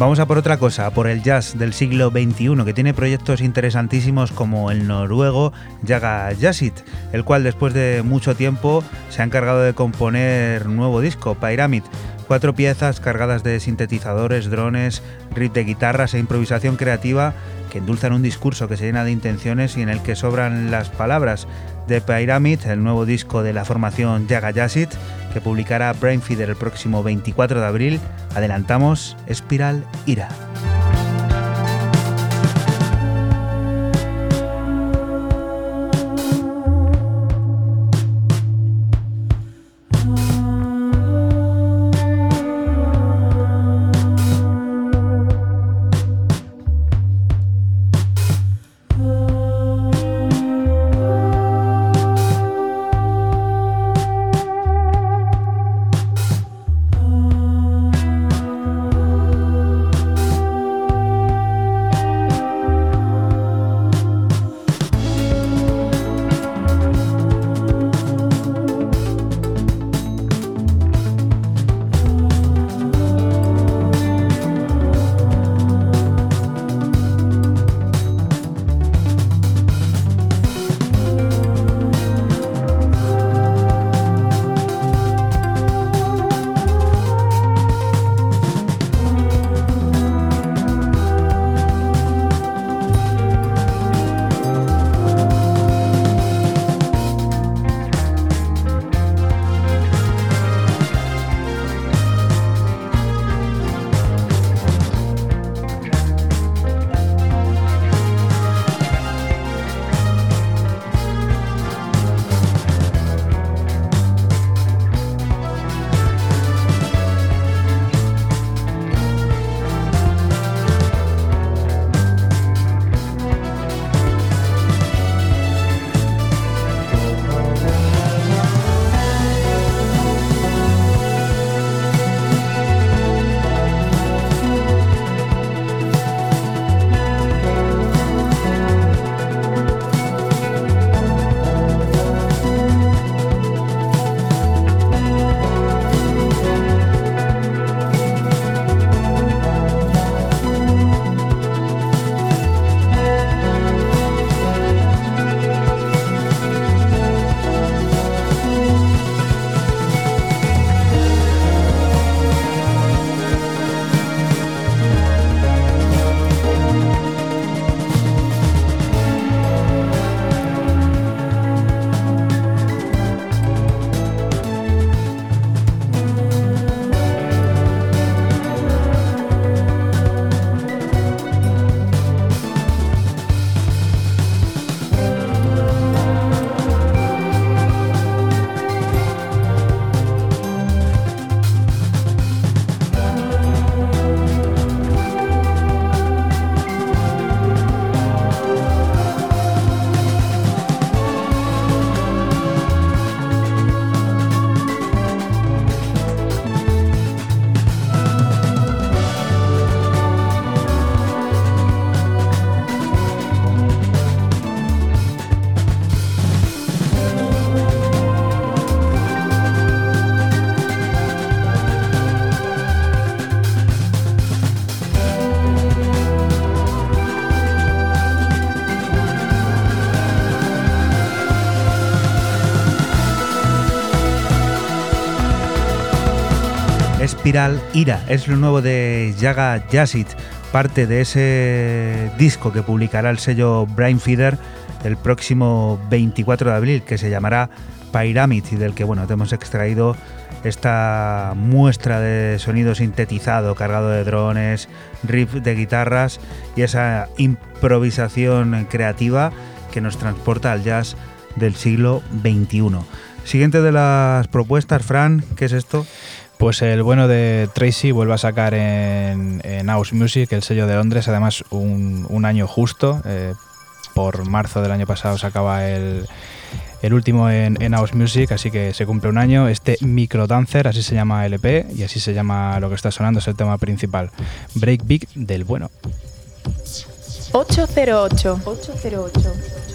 Vamos a por otra cosa, por el jazz del siglo XXI, que tiene proyectos interesantísimos como el noruego Jaga Jazzit, el cual después de mucho tiempo se ha encargado de componer nuevo disco, Pyramid. Cuatro piezas cargadas de sintetizadores, drones, riff de guitarras e improvisación creativa que endulzan un discurso que se llena de intenciones y en el que sobran las palabras. de Pyramid, el nuevo disco de la formación Jaga Jazzit, que publicará Brainfeeder el próximo 24 de abril, adelantamos Espiral Ira. Ira es lo nuevo de Jaga Jazzit, parte de ese disco que publicará el sello Brain Feeder el próximo 24 de abril, que se llamará Pyramid y del que bueno, te hemos extraído esta muestra de sonido sintetizado, cargado de drones, riff de guitarras y esa improvisación creativa que nos transporta al jazz del siglo XXI. Siguiente de las propuestas, Fran, ¿qué es esto? Pues el bueno de Tracy vuelve a sacar en, en House Music, el sello de Londres, además un, un año justo. Eh, por marzo del año pasado sacaba el, el último en, en House Music, así que se cumple un año. Este Micro Dancer, así se llama LP y así se llama lo que está sonando, es el tema principal. Break Big del bueno. 808. 808.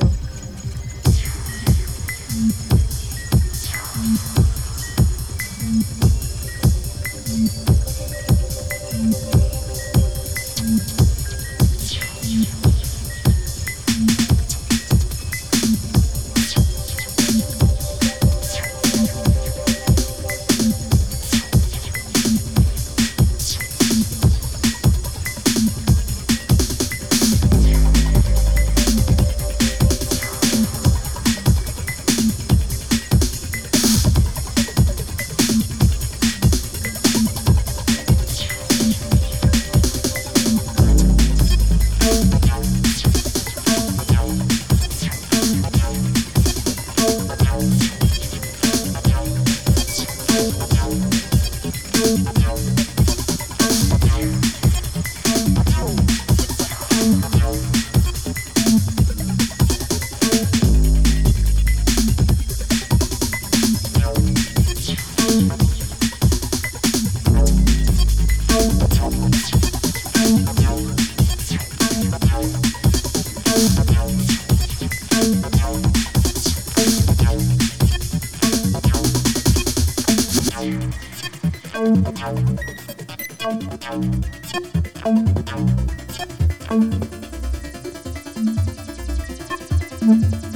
Mm-hmm.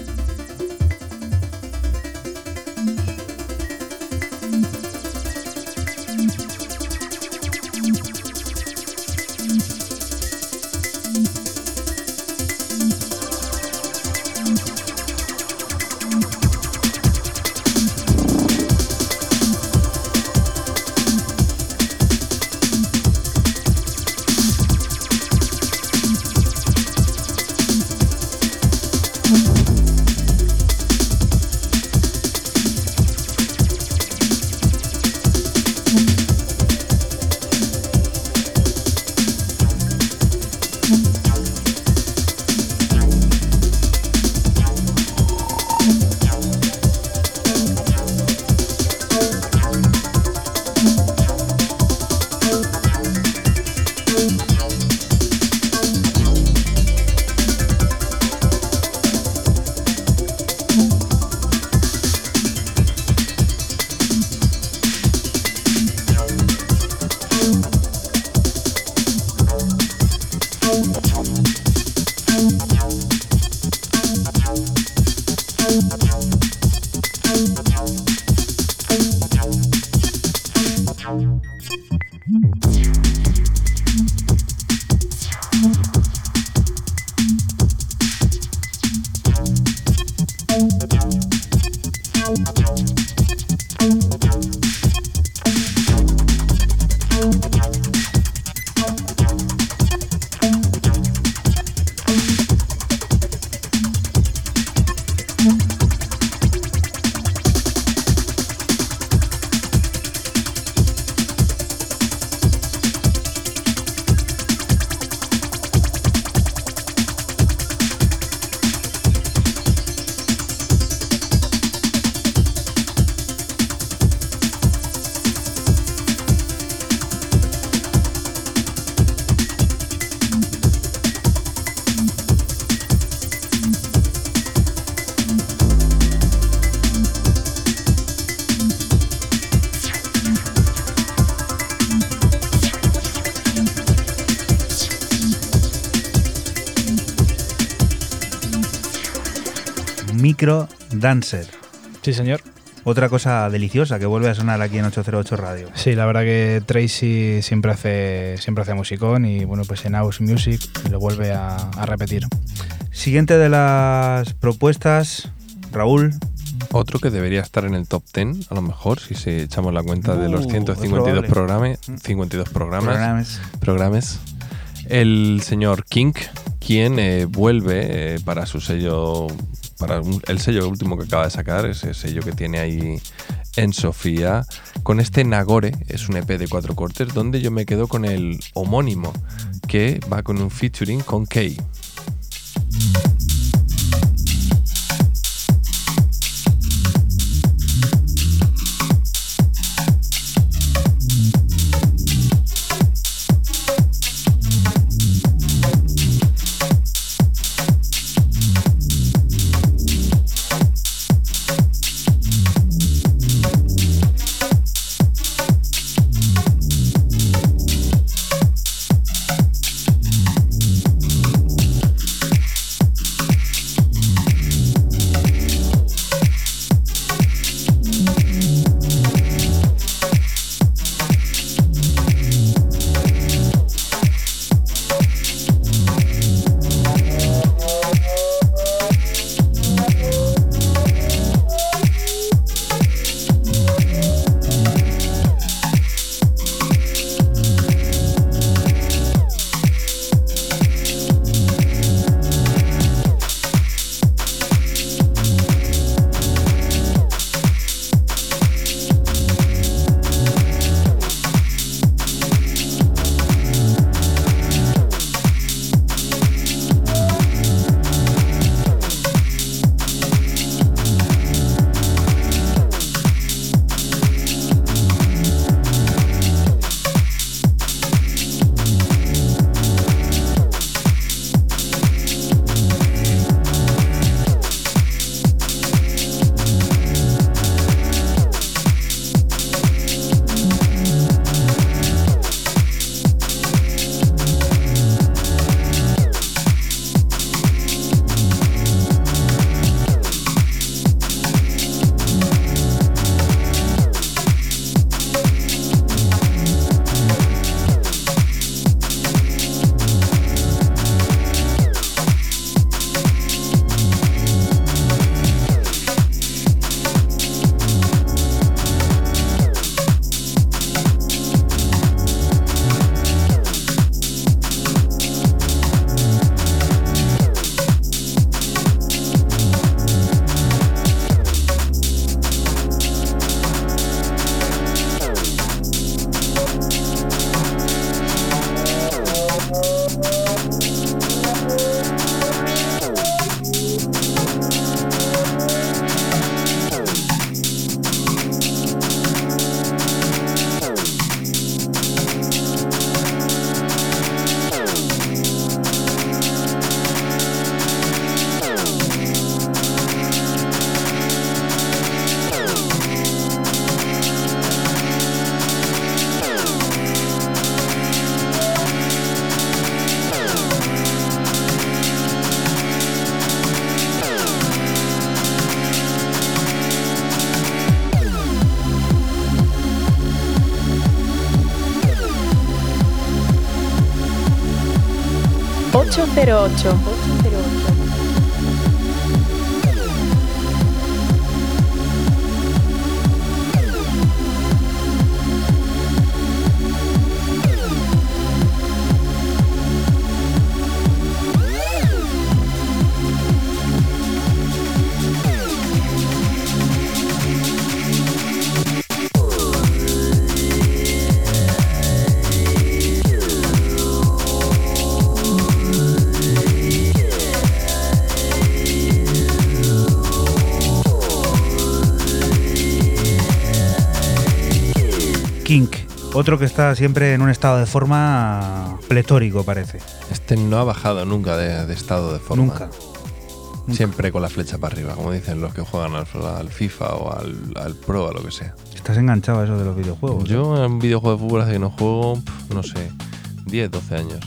Dancer. Sí, señor. Otra cosa deliciosa que vuelve a sonar aquí en 808 Radio. Sí, la verdad que Tracy siempre hace, siempre hace musicón y bueno, pues en House Music lo vuelve a, a repetir. Siguiente de las propuestas, Raúl. Otro que debería estar en el top 10, a lo mejor, si se echamos la cuenta de los Uh, 152 es programa- 52 programas, Programas. programas. El señor King, quien eh, vuelve eh, para su sello, el sello último que acaba de sacar, ese sello que tiene ahí en Sofía, con este Nagore, es un EP de cuatro cortes, donde yo me quedo con el homónimo, que va con un featuring con Kay. 808. Otro que está siempre en un estado de forma pletórico, parece. Este no ha bajado nunca de, de estado de forma. Nunca. Nunca. Siempre con la flecha para arriba, como dicen los que juegan al, al FIFA o al, al Pro, a lo que sea. Estás enganchado a eso de los videojuegos. Yo en un videojuego de fútbol hace que no juego, no sé, 10, 12 años.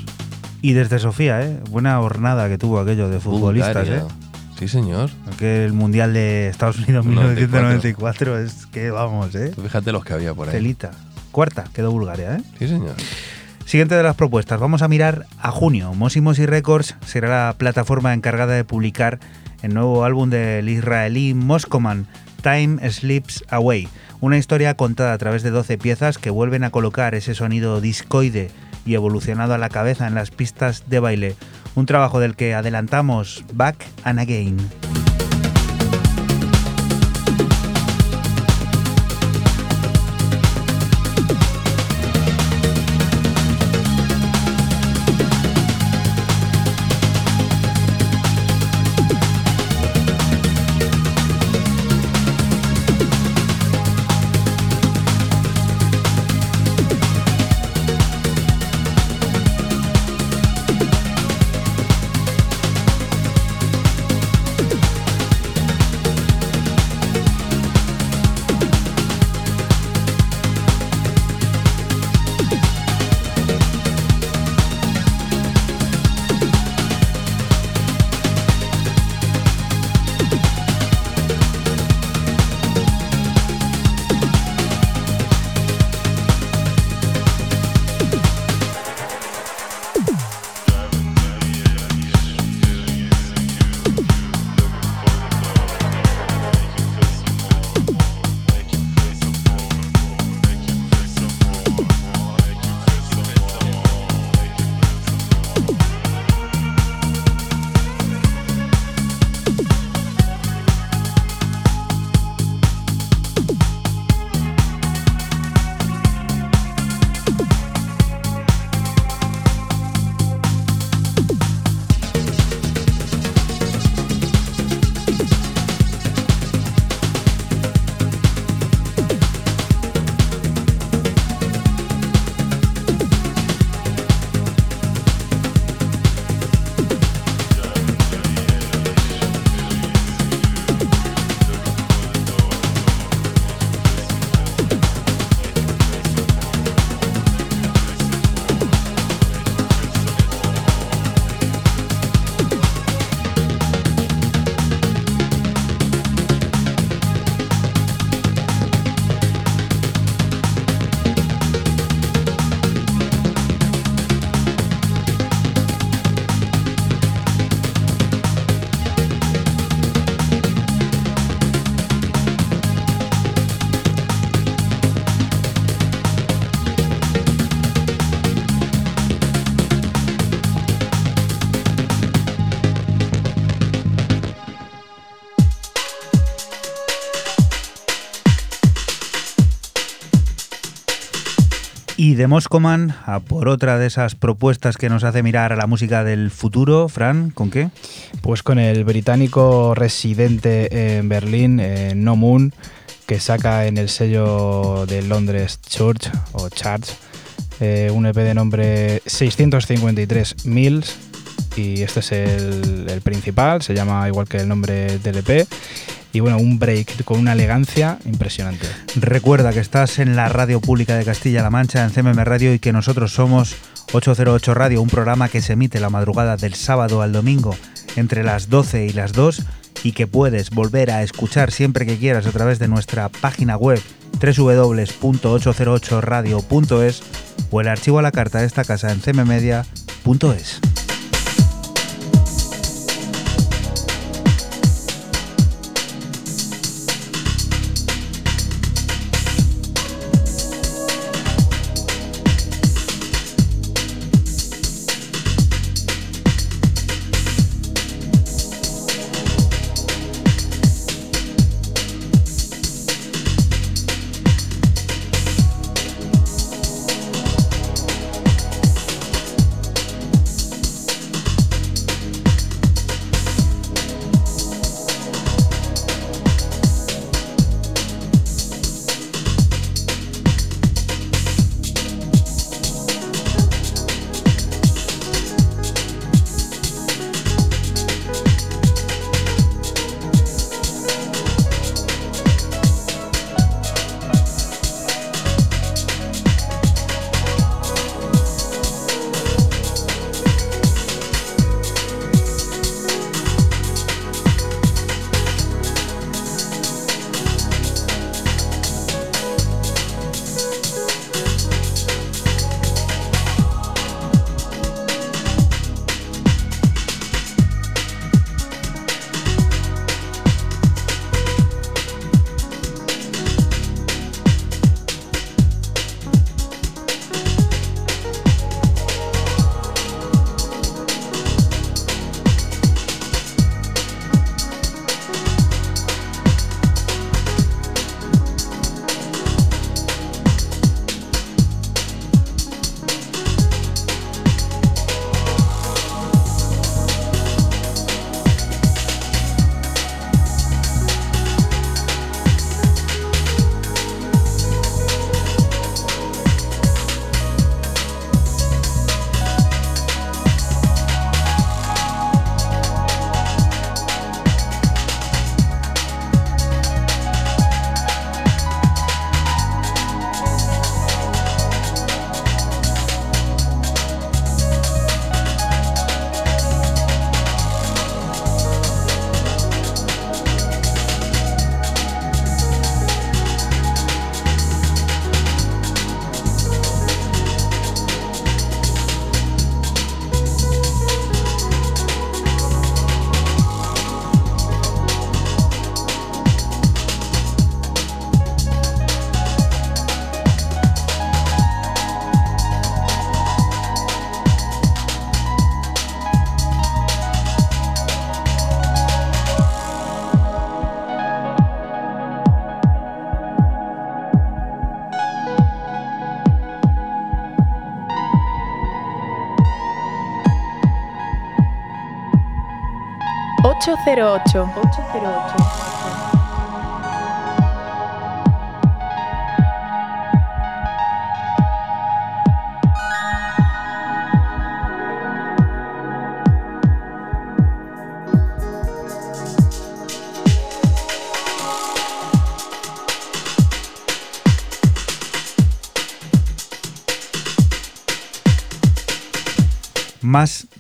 Y desde Sofía, ¿eh? Buena jornada que tuvo aquello de futbolistas, Bulgaria. ¿eh? Sí, señor. Aquel Mundial de Estados Unidos 1994 es que vamos, ¿eh? Tú fíjate los que había por ahí. Telita. Cuarta quedó Bulgaria, ¿eh? Sí, señor. Siguiente de las propuestas, vamos a mirar a junio. Mosi Mosi Records será la plataforma encargada de publicar el nuevo álbum del israelí Moscoman, Time Slips Away. Una historia contada a través de 12 piezas que vuelven a colocar ese sonido discoide y evolucionado a la cabeza en las pistas de baile. Un trabajo del que adelantamos Back and Again. Moscoman a por otra de esas propuestas que nos hace mirar a la música del futuro, Fran, ¿con qué? Pues con el británico residente en Berlín, eh, No Moon, que saca en el sello de Londres Church o Church eh, un EP de nombre 653 Mills y este es el principal, se llama igual que el nombre del EP y bueno, un break con una elegancia impresionante. Recuerda que estás en la radio pública de Castilla-La Mancha, en CMM Radio, y que nosotros somos 808 Radio, un programa que se emite la madrugada del sábado al domingo entre las 12 y las 2 y que puedes volver a escuchar siempre que quieras a través de nuestra página web www.808radio.es o el archivo a la carta de esta casa en cmmedia.es. 808. 808.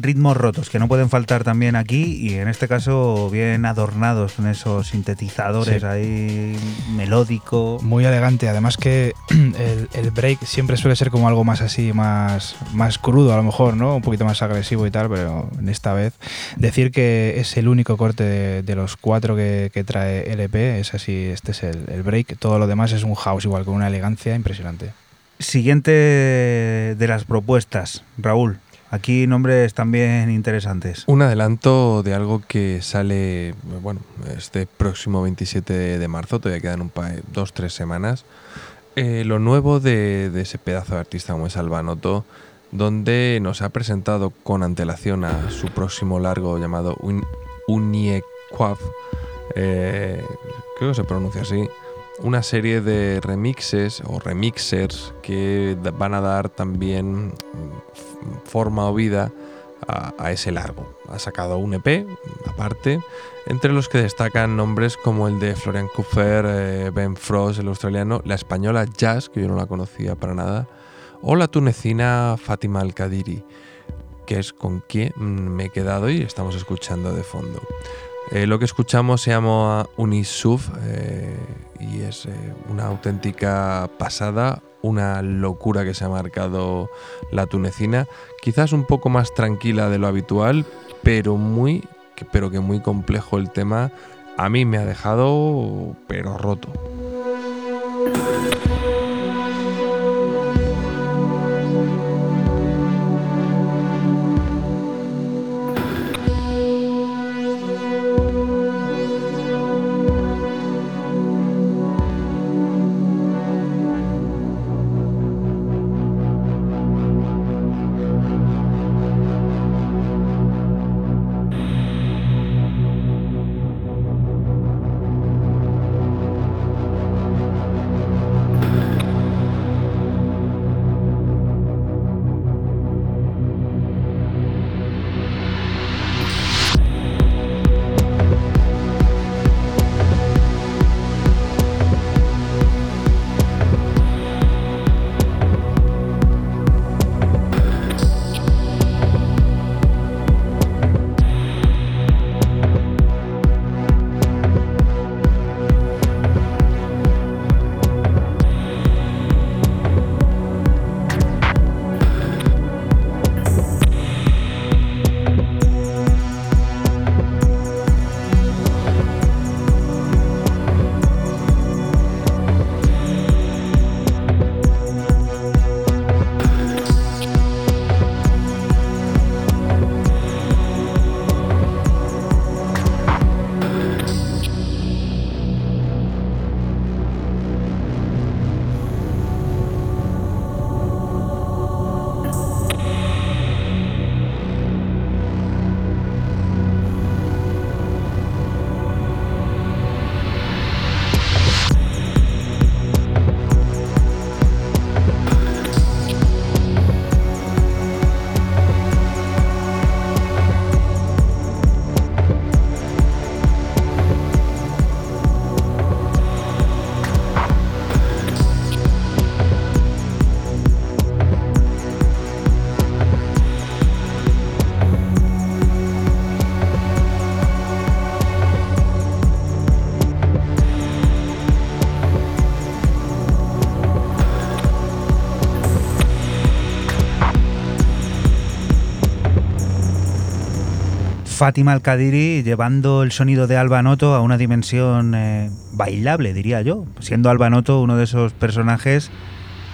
Ritmos rotos que no pueden faltar también aquí y en este caso bien adornados con esos sintetizadores Sí. ahí melódico. Muy elegante, además que el, el break siempre suele ser como algo más así, más, más crudo a lo mejor, ¿no? Un poquito más agresivo y tal, pero en esta vez decir que es el único corte de, de los cuatro que, que trae LP, es así, este es el, el break, todo lo demás es un house igual, con una elegancia impresionante. Siguiente de las propuestas, Raúl. Aquí nombres también interesantes. Un adelanto de algo que sale, bueno, este próximo 27 de marzo, todavía quedan un pa- dos, tres semanas. Eh, lo nuevo de, de ese pedazo de artista como es Albanoto, donde nos ha presentado con antelación a su próximo largo llamado Un- Uniequav, eh, creo que se pronuncia así, una serie de remixes o remixers que van a dar también forma o vida a, ese largo. Ha sacado un EP aparte, entre los que destacan nombres como el de Florian Kupfer, eh, Ben Frost, el australiano, la española Jazz, que yo no la conocía para nada, o la tunecina Fátima Al-Kadiri, que es con quien me he quedado y estamos escuchando de fondo. Eh, lo que escuchamos se llama Unisuf eh, y es una auténtica pasada, una locura que se ha marcado la tunecina, quizás un poco más tranquila de lo habitual, pero muy, pero que muy complejo el tema. A mí me ha dejado, pero roto. Fátima Al-Kadiri llevando el sonido de Alba Noto a una dimensión eh, bailable, diría yo. Siendo Alba Noto uno de esos personajes,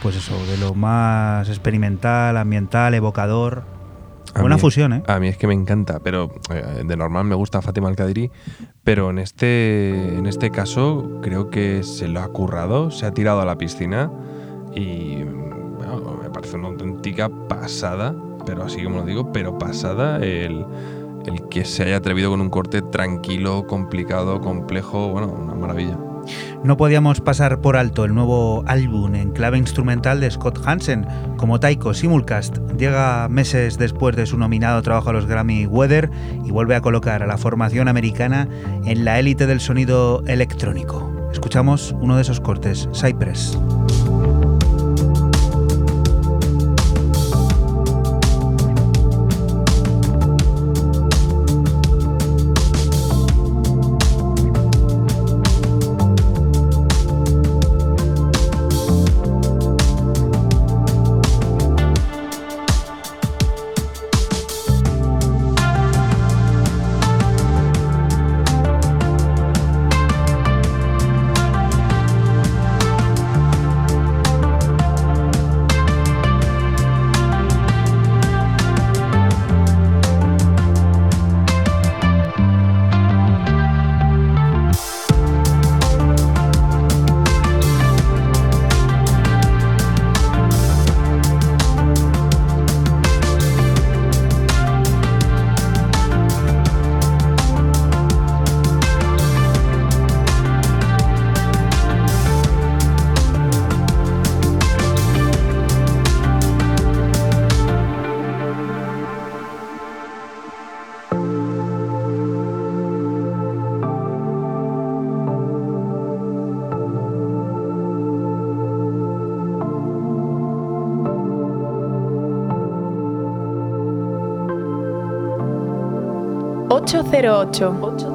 pues eso, de lo más experimental, ambiental, evocador. A Buena mí- fusión, ¿eh? A mí es que me encanta, pero eh, de normal me gusta Fátima Al-Kadiri, pero en este, en este caso creo que se lo ha currado, se ha tirado a la piscina y bueno, me parece una auténtica pasada, pero así como lo digo, pero pasada el, el que se haya atrevido con un corte tranquilo, complicado, complejo, bueno, una maravilla. No podíamos pasar por alto el nuevo álbum en clave instrumental de Scott Hansen, como Taiko Simulcast. Llega meses después de su nominado trabajo a los Grammy Weather y vuelve a colocar a la formación americana en la élite del sonido electrónico. Escuchamos uno de esos cortes, Cypress. 808. 808.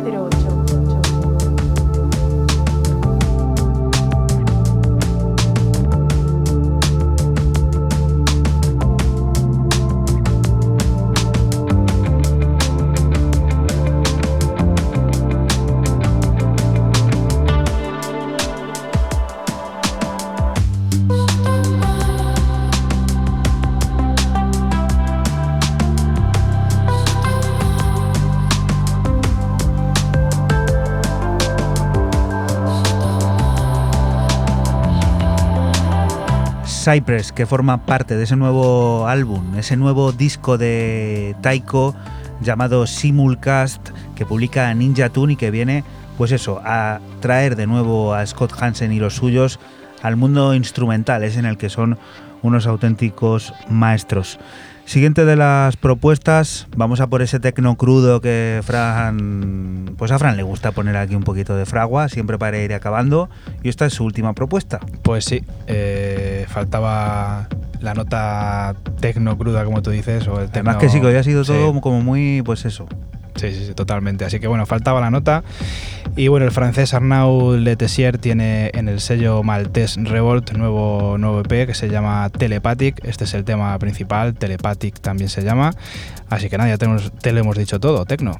Cypress, que forma parte de ese nuevo álbum, ese nuevo disco de Taiko llamado Simulcast, que publica Ninja Tune y que viene, pues eso, a traer de nuevo a Scott Hansen y los suyos al mundo instrumental, es en el que son unos auténticos maestros. Siguiente de las propuestas, vamos a por ese tecno crudo que Fran, pues a Fran le gusta poner aquí un poquito de fragua, siempre para ir acabando, y esta es su última propuesta. Pues sí, eh, faltaba la nota tecno cruda, como tú dices, o el Además que sí, que hoy ha sido todo como muy, pues eso, Sí, sí, sí, totalmente. Así que bueno, faltaba la nota. Y bueno, el francés Arnaud Letessier tiene en el sello maltés Revolt nuevo, nuevo EP que se llama Telepathic. Este es el tema principal, Telepathic también se llama. Así que nada, ya tenemos, te lo hemos dicho todo, Tecno.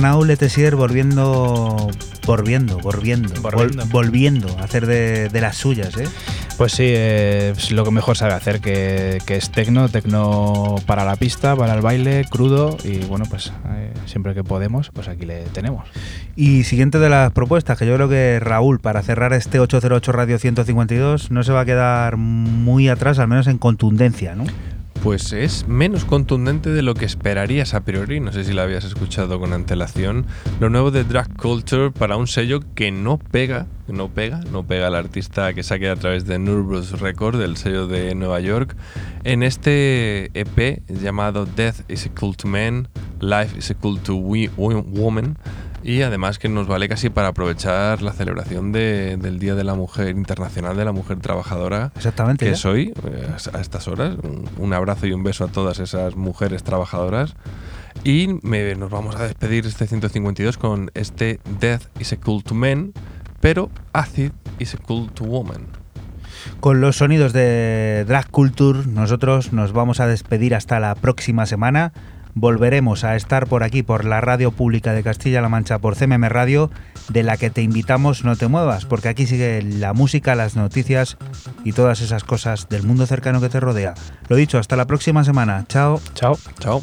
Arnau Letesier volviendo, volviendo, volviendo, vol- Volviendo. volviendo a hacer de, de las suyas, ¿eh? Pues sí, eh, es lo que mejor sabe hacer, que, que es tecno, tecno para la pista, para el baile, crudo y bueno, pues eh, siempre que podemos, pues aquí le tenemos. Y siguiente de las propuestas, que yo creo que Raúl, para cerrar este 808 Radio 152, no se va a quedar muy atrás, al menos en contundencia, ¿no? Pues es menos contundente de lo que esperarías a priori. No sé si la habías escuchado con antelación. Lo nuevo de Drag Culture para un sello que no pega, no pega, no pega al artista que saque a través de Nervous Record, del sello de Nueva York. En este EP llamado Death is a Cult to Man, Life is a Cult to We- Wo- Woman. Y además que nos vale casi para aprovechar la celebración de- del Día de la Mujer Internacional de la Mujer Trabajadora Exactamente. que ¿ya? es hoy, eh, a estas horas. Un, abrazo y un beso a todas esas mujeres trabajadoras. Y me- nos vamos a despedir este 152 con este Death is a Cult to Men, pero Acid is a Cult to Woman. Con los sonidos de Drag Culture, nosotros nos vamos a despedir hasta la próxima semana. Volveremos a estar por aquí, por la radio pública de Castilla-La Mancha, por CMM Radio, de la que te invitamos no te muevas, porque aquí sigue la música, las noticias y todas esas cosas del mundo cercano que te rodea. Lo dicho, hasta la próxima semana. Chao. Chao. Chao.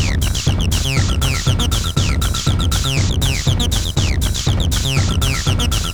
Thank you.